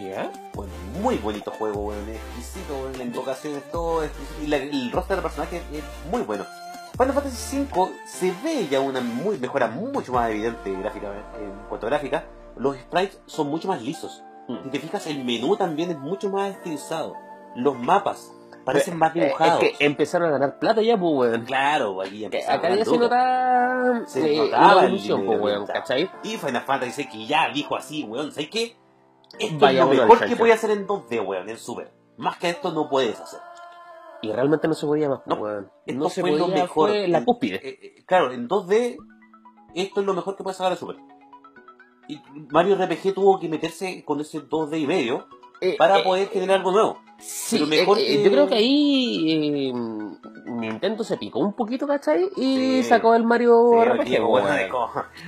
¿Ya? bueno, muy bonito juego, weón, es exquisito, weón, la invocación es todo, exquisito, y la- el roster de personajes es muy bueno. Final Fantasy V se ve ya una muy mejora mucho más evidente gráficamente, en cuanto a gráfica. Los sprites son mucho más lisos. Mm. Si te fijas, el menú también es mucho más estilizado. Los mapas parecen más Eh, dibujados. Es que empezaron a ganar plata ya, pues, weón. Claro, aquí Que empezaron acá ya se Se eh, notaba una el evolución, pues, weón. ¿cachai? Y Final Fantasy dice que ya dijo así, weón, ¿sabes qué? Esto es lo mejor que puede hacer en 2D, weón, en Super. Más que esto no puedes hacer. Y realmente no se podía más, pues, No, weón. No se fue lo podía, mejor. fue la cúspide. eh, eh, claro, en 2D, esto es lo mejor que puede sacar de Super. Y Mario RPG tuvo que meterse con ese 2D y medio Eh, para poder generar algo nuevo. Sí, Pero mejor eh, eh, que- yo creo que ahí eh, Nintendo se picó un poquito, ¿cachai? Y Sí. sacó el Mario Sí, RPG, es como- Eh,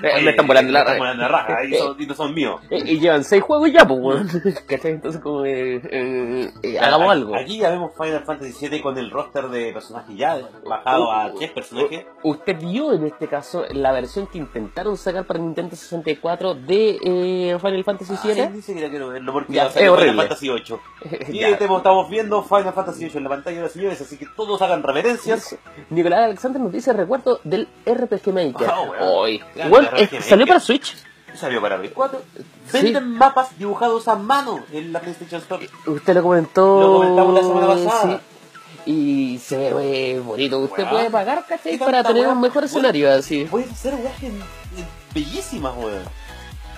Oye, me están volando la la raja, y, Eh, son, y son míos. y llevan seis juegos ya, pues, weón. ¿Cachai? Entonces, como, eh, hagamos Aquí- algo. Aquí ya vemos Final Fantasy VII con el roster de personajes ya bajado a 10 personajes. Usted vio en este caso la versión que intentaron sacar para Nintendo 64 de Final Fantasy VII. ni siquiera quiero verlo porque Ya, es Final horrible. Fantasy 8. Y Ya. este- estamos viendo Final Fantasy 8 en la pantalla de los señores, así que todos hagan reverencias. Nicolás Alexander nos dice recuerdo del RPG Maker. Weón. Hoy. RPG eh, salió para Switch. Salió para Play 4. Sí. Venden mapas dibujados a mano en la PlayStation Store. Usted lo comentó. Lo comentamos la semana pasada. sí. Y se ve eh, bonito. Usted puede pagar, ¿cachai? ¿Qué Para tener un mejor escenario así. Puedes hacer weas bellísimas, weón.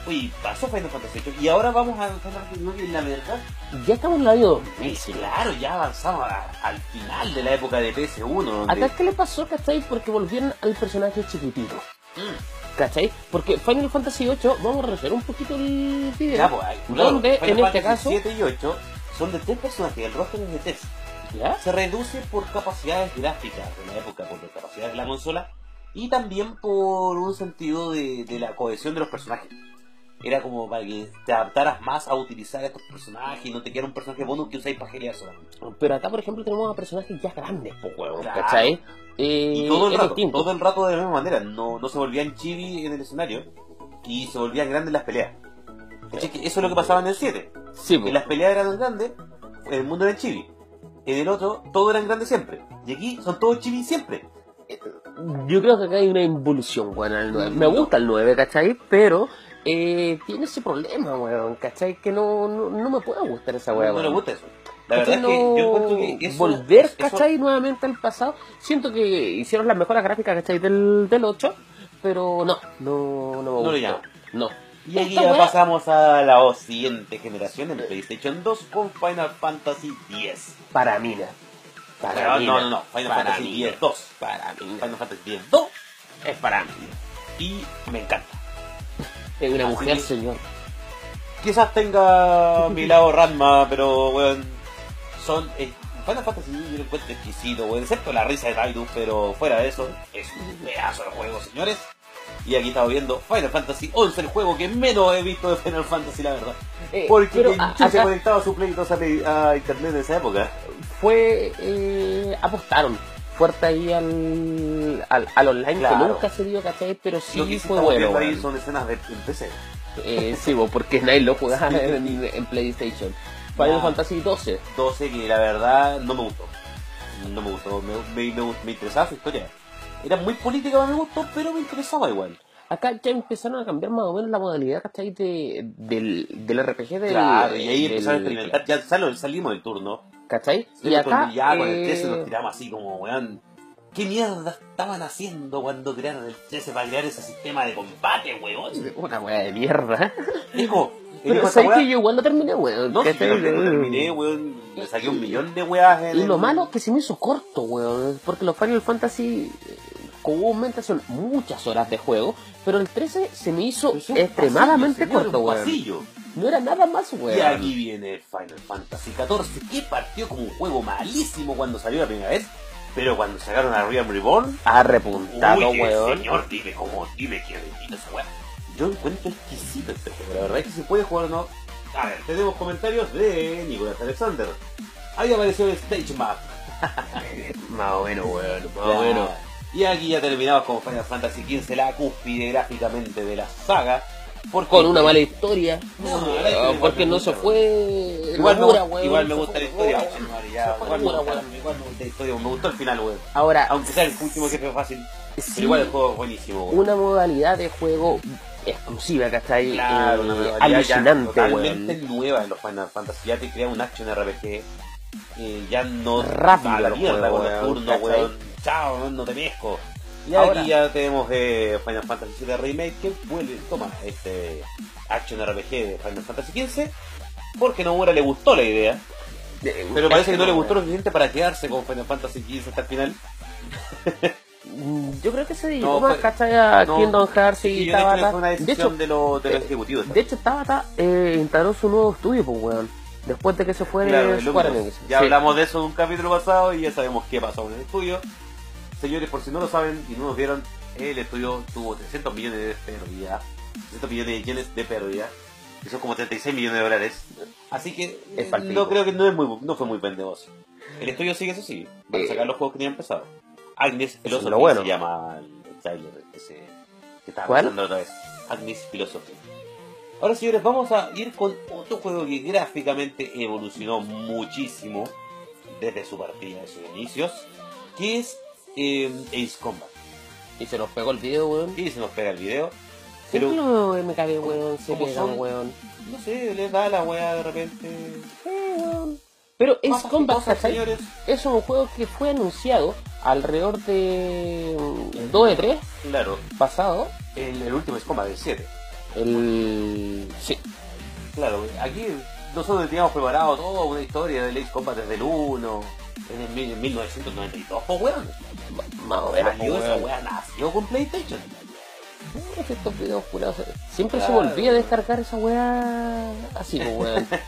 Oye, pasó Final Fantasy 8 y ahora vamos a Final Fantasy 9 y la verdad, Ya estamos en el año sí, 2000. claro, ya avanzamos a- al final de la época de PS1. Donde, Acá, ¿qué le pasó, cachai? Porque volvieron al personaje chiquitito. Mm. ¿Cachai? Porque Final Fantasy VIII, vamos a referir un poquito el video. Ya, pues, claro, donde Final en este caso 7 y 8 son de tres personajes, el roster es de tres. ¿Ya? se reduce por capacidades gráficas de la época, por las capacidades de la consola y también por un sentido de, de la cohesión de los personajes. Era como para que te adaptaras más a utilizar estos personajes y no te quedara un personaje bonus que usáis para gelear solamente. Pero acá, por ejemplo, tenemos a personajes ya grandes, pues, weón, Claro. ¿cachai? Eh, Y todo el rato, todo el rato de la misma manera, no, no se volvían chibi en el escenario y se volvían grandes las peleas. ¿Cachai? Que eso es lo que pasaba en el 7. Sí, Que pues. las peleas eran grandes, en el mundo era chibi. En el otro, todo eran grandes siempre. Y aquí son todos chibi siempre. Yo creo que acá hay una involución, weón, al 9. Me gusta el 9, ¿cachai? Pero eh, tiene ese problema, weón, ¿cachai? Que no, no, no me puede gustar esa weá, no le weón. gusta eso. La verdad ¿Cachai? es que No- yo encuentro que eso, volver, eso- ¿cachai? Nuevamente al pasado. Siento que hicieron las mejoras gráficas, ¿cachai? Del, del 8, pero no, no, no me No gusta. le llama. No. Y aquí ya pasamos a la siguiente generación en PlayStation 2 con Final Fantasy X. Para mí, no. Para no, mí, no, no, no, Final Para Fantasy X 2. Para mí. Final Fantasy X 2 Es para mí. y me encanta. Es una Así mujer, señor. Quizás tenga mi lado Ranma, pero weón, son. eh, Final Fantasy yo lo encuentro exquisito, weón, excepto la risa de Tidus, pero fuera de eso, es un pedazo de juego, señores. Y aquí estamos viendo Final Fantasy 11, el juego que menos he visto de Final Fantasy, la verdad. Eh, Porque quien a- se acá conectaba su Play 2 a, Play- a internet en esa época. fue. Eh, apostaron fuerte ahí al, al, al online, Claro. que nunca se dio, ¿cachai? Pero sí Lo que sí fue bueno. ahí son escenas de PC. Eh, sí, bo, porque nadie lo jugaba Sí. en, en PlayStation. Final. Fantasy 12. 12 que la verdad no me gustó. No me gustó, me, me, me- me interesaba su historia. Era muy política para mi gusto, pero me interesaba igual. Acá ya empezaron a cambiar más o menos la modalidad, ¿cachai? De, del, del RPG del. Claro, y ahí del- empezaron a experimentar, ya sal- salimos del turno. ¿Cachai? Sí, y acá. con- ya con el eh, 13 nos tiramos así como, weón. ¿Qué mierda estaban haciendo cuando crearon el 13 para crear ese sistema de combate, weón? Una wea de mierda. Dijo, Pero sabes que weá- yo igual lo terminé, weón. No, si yo lo terminé, weón. Le saqué un millón de weas en Y lo el- malo es que se me hizo corto, weón. Porque los Final Fantasy eh, comúnmente son muchas horas de juego. Pero el 13 se me hizo extremadamente pasillo, corto, weón. No era nada más, weón. Y aquí viene Final Fantasy XIV, que partió como un juego malísimo cuando salió la primera vez, pero cuando sacaron a Realm Reborn, Ha repuntado, uy, weón. señor, dime cómo, dime qué bendito esa weá. Yo encuentro exquisito este juego, la verdad es que se puede jugar o no. A ver, tenemos comentarios de Nicolás Alexander. Ahí apareció el Stage Map. Más o menos, weón. Más o menos. Y aquí ya terminamos con Final Fantasy XV, la cúspide gráficamente de la saga. Porque Con una mala historia. No, weón, la historia porque no se fue. Igual, me, igual gusta fue la historia, ya, fue igual, me gusta, weón. igual me gusta la historia, me gustó el final, weón. Ahora, Aunque sea el último jefe fácil, sí, pero igual el juego es buenísimo, una modalidad de juego exclusiva, ¿cachai? Claro, Eh, una modalidad alucinante, totalmente nueva en los Final Fantasy. Ya te crea un action RPG. eh, ya no Rápido a la mierda juegos, con los weón, turnos, ¿cachai? weón. Chao, no te mezco. Y Ahora- aquí ya tenemos eh, Final Fantasy VII Remake que vuelve, toma este action RPG de Final Fantasy XV. Porque Nomura le gustó la idea. Pero parece que no le gustó lo suficiente para quedarse con Final Fantasy XV hasta el final. Mm, Yo creo que se dedicó No, más, ¿cachai? A no, Kingdom Hearts y Tabata. fue una De decisión hecho, de, los de los eh, ejecutivos. de hecho Tabata eh, instaló su nuevo estudio, pues, weón. Después de que se fue Claro, de Square. Ya Sí. hablamos de eso en un capítulo pasado y ya sabemos qué pasó en el estudio. Señores, por si no lo saben y no nos vieron, el estudio tuvo 300 millones de pérdida, 300 millones de yenes de pérdida, que son como 36 millones de dólares. Así que Es eh, no creo que no, es muy, no fue muy pendejoso. El estudio sigue eso sí, van a Eh. sacar los juegos que tenían empezado. Agnes Philosophy lo bueno. se llama el trailer ese que estaba ¿Cuál? pasando otra vez. Agnes Philosophy. Ahora señores, vamos a ir con otro juego que gráficamente evolucionó muchísimo desde su partida, de sus inicios, que es Ace Combat. Y se nos pegó el video, weón. Y se nos pega el video, Pero MKB, weón, se son- weón. no sé, les da la weá de repente. Eh, weón. Pero Ace Pasan Combat, cosas, señores. Es un juego que fue anunciado alrededor de 2 de 3 Claro, pasado. el, el último Ace Combat del 7. El. Sí. Claro, aquí nosotros teníamos preparado toda una historia del Ace Combat desde el 1, en el mil- en 1992, pues weón. Más o menos. Salió esa weá, nació con PlayStation. Es que Estos videos curados. Siempre Claro. se volvía a descargar esa weá así, pues, weón.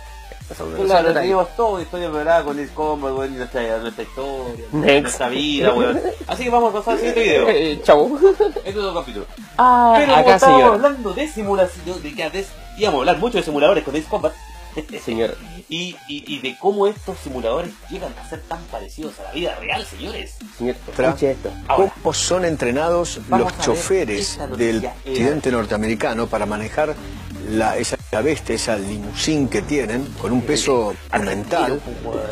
Claro, tenemos todo historia preparada con Ace Combat, weón, y nuestra, nuestra historia, Next. nuestra vida, weón. Así que vamos a pasar al siguiente video. Eh, chau. Este es otro capítulo. Ah, Pero como acá, estábamos señor. hablando de simulación, de que antes íbamos a hablar mucho de simuladores con Ace Combat, Señor. y, y, y de cómo estos simuladores llegan a ser tan parecidos a la vida real, señores. Señor, escuche esto. Ahora, ¿Cómo son entrenados los choferes del noticia. presidente norteamericano para manejar la, esa bestia, esa limusín que tienen, con un peso mental,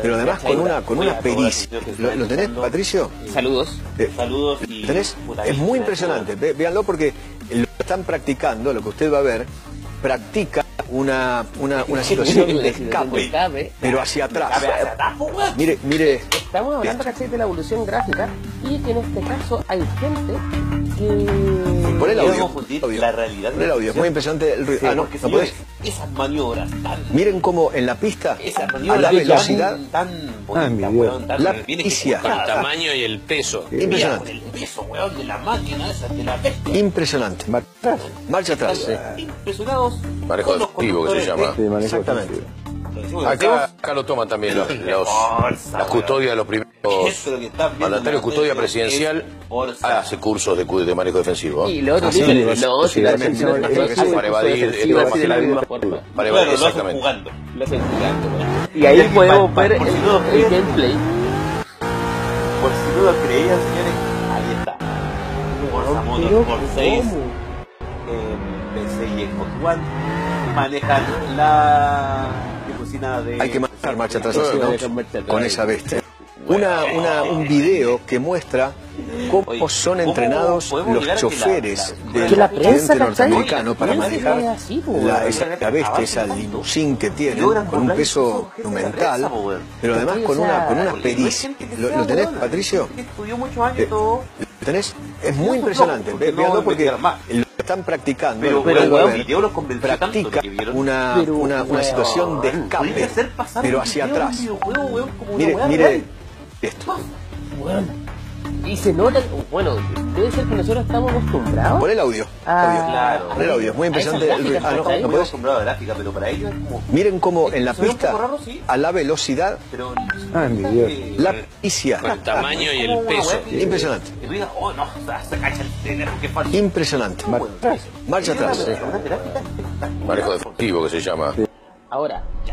pero además con una, con una pericia? ¿Lo, lo tenés, Patricio? Saludos. Eh, saludos y... ¿lo tenés? Es muy impresionante. Véanlo porque lo están practicando, lo que usted va a ver, practica una, una, una situación de escape, pero hacia atrás. Hacia. Mire, mire. Estamos hablando, ¿cachai? De la evolución gráfica y que en este caso hay gente que... Pon el audio. la realidad Pon el audio, es muy impresionante el ruido. Sí, Ah, no, porque no podés. señores, esas maniobras tan... Miren cómo en la pista, Esas a la tan- velocidad, tan bonita, mi Dios. weón, tan La. Con el tamaño y el peso. Impresionante. con el peso, weón, de la máquina esa, de la bestia. impresionante. Marcha atrás. Impresionados. Manejo que se conductores llama. de- Exactamente. Lo Acá, acá lo toman también los, los- Forza, las custodias de los primeros lo mandatarios. Custodia presidencial hace cursos de, de manejo defensivo. ¿eh? Y lo otro es, más es fácil, para evadir, para- misma forma. Para Claro, evadir, lo hacen exactamente. jugando. Lo hacen jugando. Y ahí Y podemos ver el, lo gameplay. Por si no lo creían, señores, ahí está. Forza Motorsport 6, ¿cómo? eh, PC y Xbox One manejan la de... Hay que manejar marcha atrás ¿no? con esa bestia. Una, una, un video que muestra cómo son ¿cómo entrenados los choferes la- del Que la prensa, presidente norteamericano para manejar la, esa la bestia, esa limusín que tienen, con un peso incluso gente de la mental, prensa, po, weón. pero además con una, con una pericia. ¿Lo, lo tenés, Patricio? que estudió muchos años y Eh, todo. ¿Lo tenés? Es muy impresionante. flojo, Ve- porque están practicando. Pero, pero, ver. video los practica una, una, una situación de escape, pero hacia atrás. Mire. Esto. Weón. Y se nota, bueno, debe ser que nosotros estamos acostumbrados. Pon el audio. Ah, audio. Claro. Pon el audio. Es muy impresionante. gráficas, Ah, no, no acostumbrado a gráfica, pero para ellos es como. Miren cómo en la pista, poco raro, sí. a la velocidad, Pero. Ah, mi Dios. la. Con el tamaño y el peso. Impresionante. oh no, o sea, se cacha el teléfono, qué falso. Impresionante. Marcha atrás. espectacular. Manejo deportivo que se llama. Ahora, Y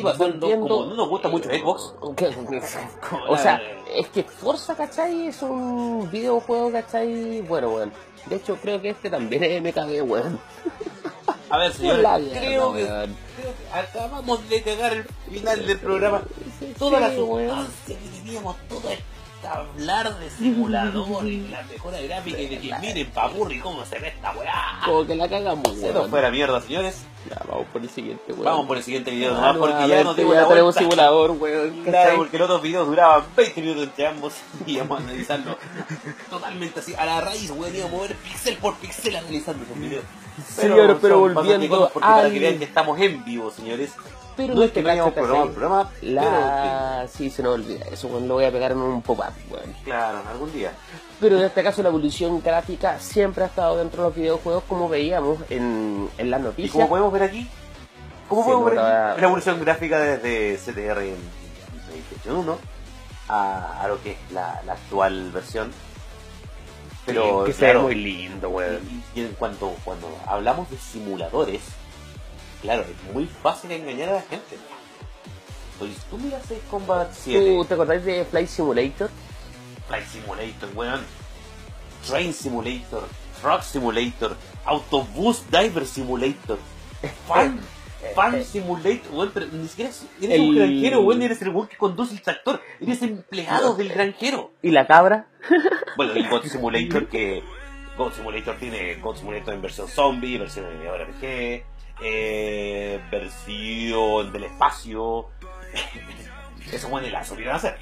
pasando, Volviendo- como no nos gusta mucho Xbox, o sea, es que Forza, ¿cachai? Es un videojuego, ¿cachai? Bueno, weón. De hecho, creo que este también es MKB, weón. a ver, señor, La creo, que, creo que acabamos de cagar el final del programa. Toda la sí, weón. sustancia que teníamos, todo esto hablar de simulador y la mejora gráfica y de que miren papurri cómo se ve esta weá. Como que la cagamos, Se nos weón. fue a la mierda, señores. Ya, vamos por el siguiente, weón. Vamos por el siguiente video Ah, nomás porque ya nos dimos ya tenemos simulador, weón. Claro, porque los otros videos duraban 20 minutos entre ambos y íbamos a analizarlo totalmente así, a la raíz, weón, íbamos a ver pixel por pixel analizando esos videos. Señores, pero son volviendo porque para que vean que estamos en vivo, señores. Pero no es que te no hayamos cacho, programado el ¿cachai? programa, La... Sí, se nos olvida eso. Lo voy a pegar en un pop-up, pero claro, algún día. Pero en este caso la evolución gráfica siempre ha estado dentro de los videojuegos como veíamos en, en las ¿Y noticias. como podemos ver aquí? ¿Cómo podemos ver aquí? La evolución gráfica desde CTR en PlayStation 1 a, a lo que es la, la actual versión. Pero que se claro, ve muy lindo, weón. Y, y en cuanto cuando hablamos de simuladores, claro, es muy fácil engañar a la gente. Tú miras Combat 7, ¿Tú te acordás de Flight Simulator? Flight Simulator, weón, Train Simulator, Truck Simulator, Autobus Diver Simulator, Fan, Fan Simulator, weón, pero ni siquiera es- eres un granjero, weón, eres el weón que conduce el tractor, eres empleado del granjero. ¿Y la cabra? Bueno, el God Simulator que. God Simulator tiene God Simulator en versión zombie, versión de RPG, eh, versión del espacio. Eso bueno, la subieron a hacer.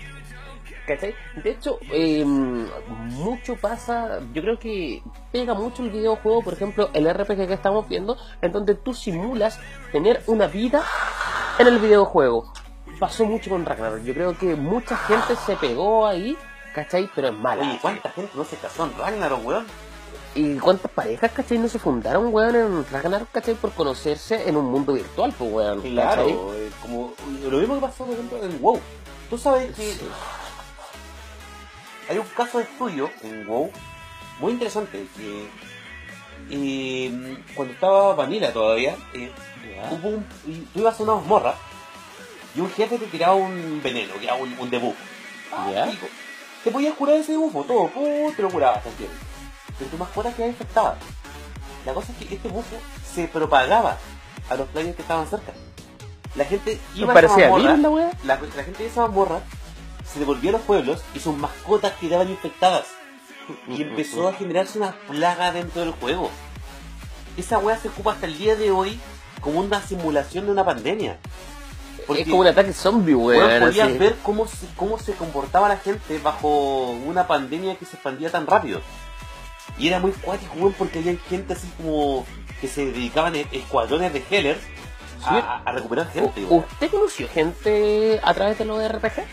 ¿Cachai? De hecho, eh, mucho pasa, yo creo que pega mucho el videojuego, por ejemplo, el RPG que estamos viendo, en donde tú simulas tener una vida en el videojuego. Pasó mucho con Ragnarok, yo creo que mucha gente se pegó ahí, ¿cachai? Pero es mala. Oye, ¿cuánta gente no se casó en Ragnarok, weón? ¿Y cuántas parejas, cachai, no se fundaron, weón, en Ragnarok, cachai, por conocerse en un mundo virtual, pues, weón? Claro, eh, como lo mismo que pasó por ejemplo en WoW. Tú sabes que hay un caso de estudio en WoW muy interesante que eh, cuando estaba Vanilla todavía, eh, hubo un, tú ibas a una mazmorra y un jefe te tiraba un veneno, que era un, un debuff. Ah. Te podías curar ese debuffo, todo, te lo curabas, ¿entiendes? Pero tu mascota quedaba infectada. La cosa es que este bufo se propagaba a los players que estaban cerca. La gente iba a esa virus la la, la gente de esa mazmorra se devolvía a los pueblos y sus mascotas quedaban infectadas. Y empezó a generarse una plaga dentro del juego. Esa weá se ocupa hasta el día de hoy como una simulación de una pandemia. Es como un ataque zombie, weón. Weón, podías así. ver cómo se, cómo se comportaba la gente bajo una pandemia que se expandía tan rápido. Y era muy cuático, weón, porque había gente así como que se dedicaban a escuadrones de Hellers a, a- a recuperar gente. weón. ¿Usted conoció gente a través de los RPG?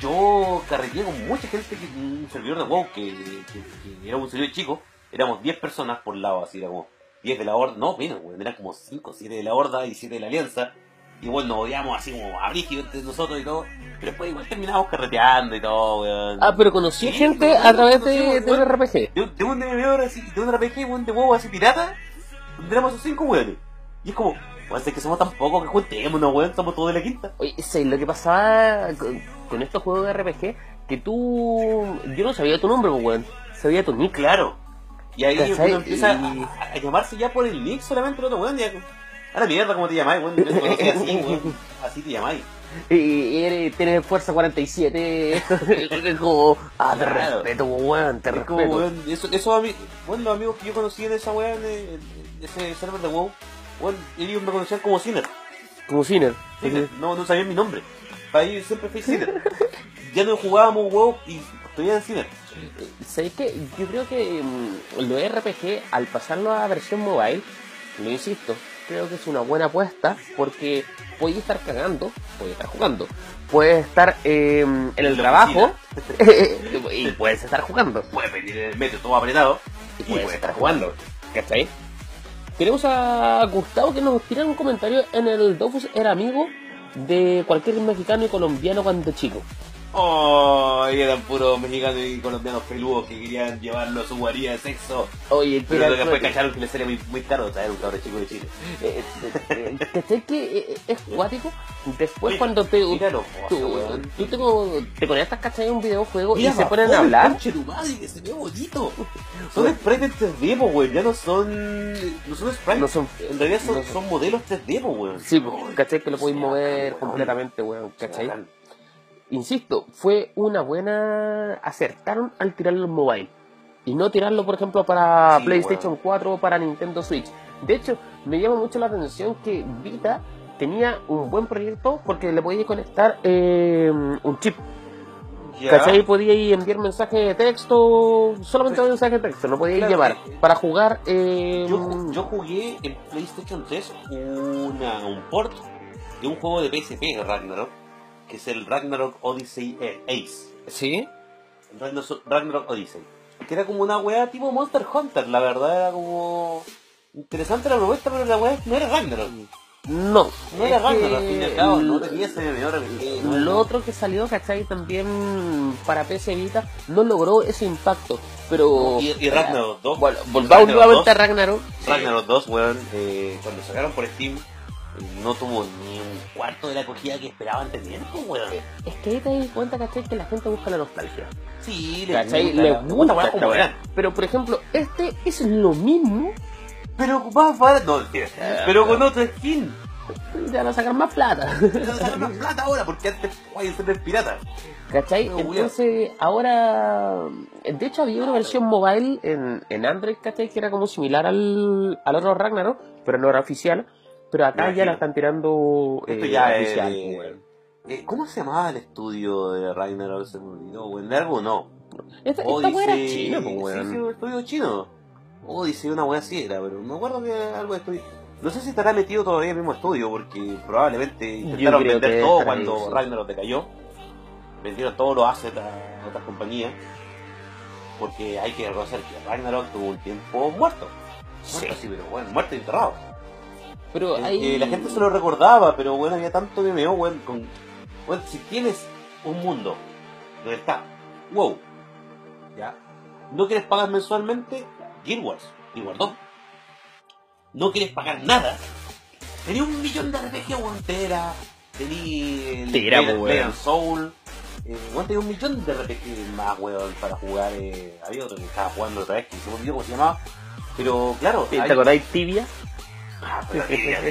Yo carreteé con mucha gente que un servidor de WoW que, que- que era un servidor chico, éramos 10 personas por lado, así era como 10 de la horda, no, menos, weón, eran como 5, 7 de la horda y 7 de la alianza. Bueno, nos odiamos así como a brígido entre nosotros y todo. Pero después igual terminamos carreteando y todo, weón. Ah, pero conoció Sí, gente a través de, de un. RPG. De, un- de un MMO así, de un RPG, weón, de WoW así pirata, donde éramos esos 5 weones. Y es como, weón, es que somos tan pocos que juntémonos, weón, somos todos de la quinta. Oye, sí, lo que pasaba con, con estos juegos de RPG, que tú... Yo no sabía tu nombre, pues, weón. Sabía tu nick. Claro. Y ahí uno empieza Y- a, a- a llamarse ya por el nick solamente el otro weón. Ya, a la mierda, ¿cómo te llamáis, weón? Así, weón. Así te llamáis. Y, eres- tienes fuerza 47. es como... Ah, te Claro. respeto, weón, te Es como, respeto. weón, eso, eso ami- bueno, los amigos que yo conocí en esa weá, en, ese server de WoW, weón, ellos me conocían como Sinner. Como Sinner. Sinner. No, no sabían mi nombre. Para ellos siempre fui Sinner. ya no jugábamos WoW y todavía en Sinner. ¿Sabes qué? Yo creo que mm, lo RPG, al pasarlo a versión mobile, lo insisto, creo que es una buena apuesta porque puedes estar cagando, puedes estar jugando, puedes estar eh, en el trabajo y puedes estar jugando. Puedes pedir el metro todo apretado Y y puedes estar jugando. ¿Cachai? Tenemos a Gustavo que nos tira un comentario en el Dofus era amigo de cualquier mexicano y colombiano cuando chico. Oh, eran puros mexicanos y colombianos peludos que querían llevarlo a su guarida de sexo. Oye, Pero que- después cacharon que le sale muy, muy caro traer un cabrón chico de Chile. Eh, eh, eh, ¿Cachai que eh, es cuático? Después cuando te... mira los tú, weón. tú te, te conectas, ¿cachai? a un videojuego Mira, y se ponen a hablar. tu madre, que se ve bonito. Son sprites en 3D, po, weón. Ya no son. No son sprites. No son- en realidad son, no son- son modelos 3D, po, weón. Sí, pues, ¿cachai? Que lo podéis mover completamente, weón, ¿cachai? Insisto, fue una buena... Acertaron al tirarlo en mobile. Y no tirarlo, por ejemplo, para Sí, PlayStation weón. 4 o para Nintendo Switch. De hecho, me llama mucho la atención que Vita tenía un buen proyecto porque le podía conectar eh, un chip. ¿Cachai? Podía enviar mensaje de texto, solamente un mensaje de texto, no podía Claro, llevar. eh, Para jugar, eh, Yo, yo jugué en PlayStation 3 una, un port de un juego de PSP, Ragnarok, que es el Ragnarok Odyssey eh, Ace. ¿Sí? Ragnarok Odyssey. Que era como una weá tipo Monster Hunter, la verdad, era como. Interesante la propuesta, pero la weá no era Ragnarok. No. No era Ragnarok, al fin y al cabo, no tenía ese MMO RPG, no Lo otro que salió, ¿cachai? También para PC Vita no logró ese impacto. Pero. Y, y Ragnarok 2. Bueno, volvamos nuevamente a 2, Ragnarok. Ragnarok 2, weón, eh, cuando sacaron por Steam, eh, no tuvo ni un cuarto de la acogida que esperaban tener, pues, weón. Es que ahí te das cuenta, ¿cachai? Que la gente busca la nostalgia. Sí, le gusta, Le la- gusta gusta, weón, esta. Pero por ejemplo, este es lo mismo. Pero más barato, no, mentira. pero con otro skin. Y te van a sacar más plata. Pero sacan más plata ahora, porque antes guay, ser el pirata. ¿Cachai? No. Entonces, ahora. De hecho, había una versión mobile en, en Android, ¿cachai? Que era como similar al, al otro Ragnarok, pero no era oficial. Pero acá ya la están tirando eh, Esto ya es oficial. weón. Eh, ¿Cómo se llamaba el estudio de Ragnarok? Se me olvidó, weón. ¿Algo o no? Esta, esta era china, pues. Sí, sí, un estudio chino. Odyssey, una weá así era, pero me acuerdo que algo de estudio. No sé si estará metido todavía en el mismo estudio, porque probablemente intentaron vender todo cuando sí. Ragnarok decayó. Vendieron todos los assets a otras compañías. Porque hay que reconocer que Ragnarok tuvo un tiempo muerto. Muerto, sí, pero bueno, muerto y enterrado. Pero Eh, ahí... eh, la gente se lo recordaba, pero bueno, había tanto MMO, weón, con... Bueno, si tienes un mundo donde está WoW, ¿ya? No quieres pagar mensualmente Guild Wars, Guild Wars 2. No quieres pagar nada. Tenía un millón de RPG, weón, Tera, tenía el Tera, and Soul, eh, weón, tenía un millón de RPG más, weón, para jugar. Eh, había otro que estaba jugando otra vez, que se me olvidó cómo se llamaba. Pero claro, ¿Te hay- acordáis Tibia? Ah, pero sí, es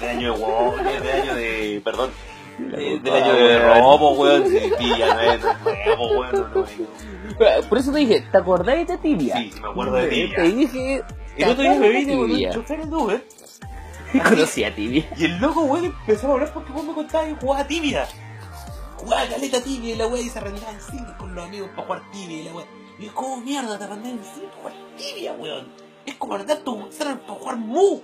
del año, de WoW, año de. Perdón. del año de weón. robo, weón. Sí, pilla, no weón. no, no, no. Por eso te dije, ¿te acordáis de Tibia? Sí, me acuerdo de Tibia. Te dije... El otro día me vine con un Tibia. chofer de Uber Conocí a Tibia. y el loco, weón, empezó a hablar porque vos me contabas que jugaba tibia. Jugaba caleta tibia y la weá y se arrendaba en cine con los amigos para jugar tibia y la weá. Y yo, ¿cómo mierda te arrendás en cine para jugar tibia, weón? Es como arrendar tu server para jugar Mu.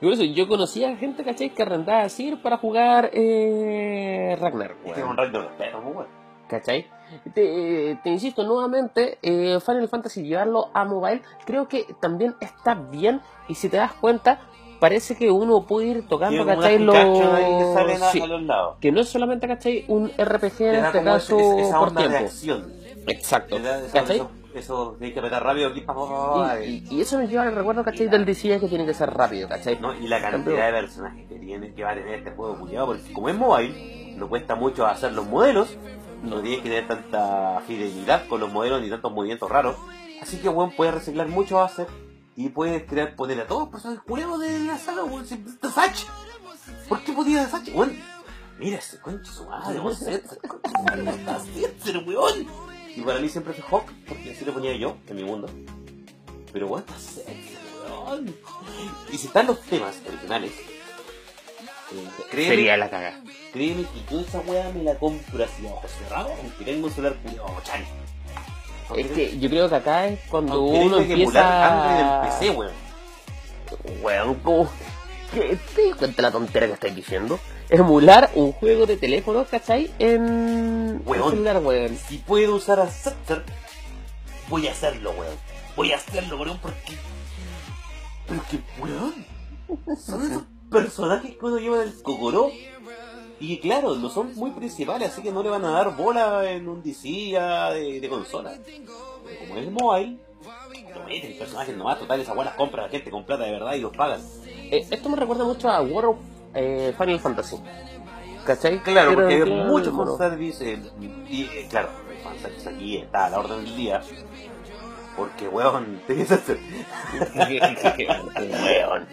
Y por eso yo conocía gente, ¿cachai? Que arrendaba así para jugar eh, Ragnar, que un weón. rato de respeto, pues. ¿Cachai? Te, te insisto nuevamente, eh, Final Fantasy llevarlo a mobile creo que también está bien y si te das cuenta parece que uno puede ir tocando, ¿cachai? ahí que Los... a, sí, a los lados. que no es solamente, ¿cachai? Un RPG en este caso esa por de tiempo. acción. Exacto. ¿Cachai? Eso, tienes que apretar rápido aquí pa, pa, pa, pa, Y, y- y- y eso nos lleva al recuerdo, ¿cachai? Del DC que tiene que ser rápido, ¿cachai? ¿no? y la cantidad de personajes que tiene que va a tener este juego culiado, porque como es mobile, no cuesta mucho hacer los modelos, no tienes que tener tanta fidelidad con los modelos ni tantos movimientos raros. Así que weón puedes reciclar mucho assets y puedes crear poner a todos los personajes culiados de la saga, weón, está Satch. ¿Por qué podía Satch? Weón, mira ese concha su madre, weón, está Setzer, weón. Y para mí siempre fue Hawk, porque así lo ponía yo en mi mundo. Pero está Setzer, weón. Y si están los temas originales, eh, créeme, Sería la caga. créeme que yo esa weá me la compro así a ojos cerrados, aunque tengo un celular culiado chan. Es que yo creo que acá es cuando aunque uno emular Android en empieza... PC, weón. Weón, ¿cómo? ¿Qué- ¿Te das cuenta la tontera que estáis diciendo? Emular un juego de teléfono, ¿cachai? En Weón. celular, weón. Si puedo usar a Scepter, voy a hacerlo, weón. Voy a hacerlo, weón, porque. Porque, weón. Son esos personajes que uno lleva el cocoró. Y claro, no son muy principales, así que no le van a dar bola en un DC de, de consola. Pero como es mobile, lo meten personajes nomás, total, esa weá las compra la gente con plata de verdad y los pagan. Eh, esto me recuerda mucho a World of eh, Final Fantasy. ¿Cachai? Claro, Pero porque hay claro, mucho bueno. fanservice. y eh, claro, el fanservice aquí está a la orden del día. Porque, weón, tenés que hacer. Weón.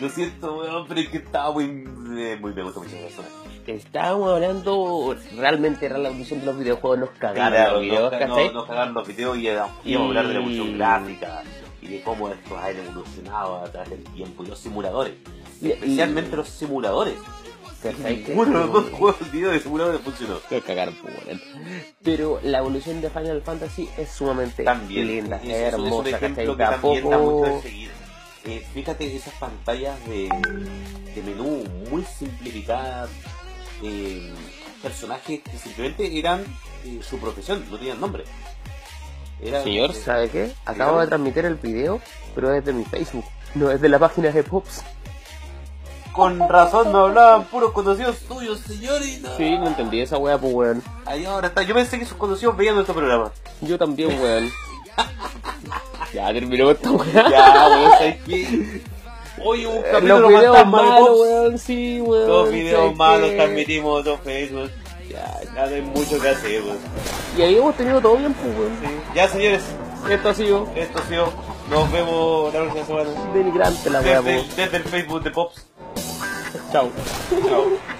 Lo siento, weón, pero es que estaba muy. eh, muy me gusta mucho persona. Estábamos hablando realmente era la evolución de los videojuegos, nos cagaron Claro, los videos, nos, ¿cachai? nos, nos cagaron los videos y íbamos Y- a hablar de la evolución gráfica y de cómo estos han evolucionado a través del tiempo y los simuladores. Y- Especialmente los simuladores. ¿Cachai? Que- Uno de los dos juegos de simuladores funcionó. pues. Pero la evolución de Final Fantasy es sumamente también linda, es, es- es un hermosa, ejemplo que también da mucho de poco... seguir. Eh, fíjate esas pantallas de, de menú muy simplificadas, eh, personajes que simplemente eran eh, su profesión, no tenían nombre. Señor, ¿sabe qué? Acabo digamos- de transmitir el video, pero es de mi Facebook, no es de la página de Pops. Con razón no hablaban puros conocidos tuyos, señor, y no. Sí, no entendí esa wea, pues, weón. Ahí ahora está. Yo pensé que sus conocidos veían nuestro programa. Yo también, weón. ya terminó esta wea. Ya, weón, ¿sabes qué? Oye, un Los capítulo videos fantasma de malos, weón, sí, weón. Dos videos ¿sabes malos transmitimos dos Facebook. Ya, ya no hay mucho que hacer, weón. Y ahí hemos tenido todo bien, pues, weón. Ya, señores, Esto ha sido esto ha sido. Nos vemos la próxima semana. denigrante la Desde, pues. desde el Facebook de Pops. Chao. Chao.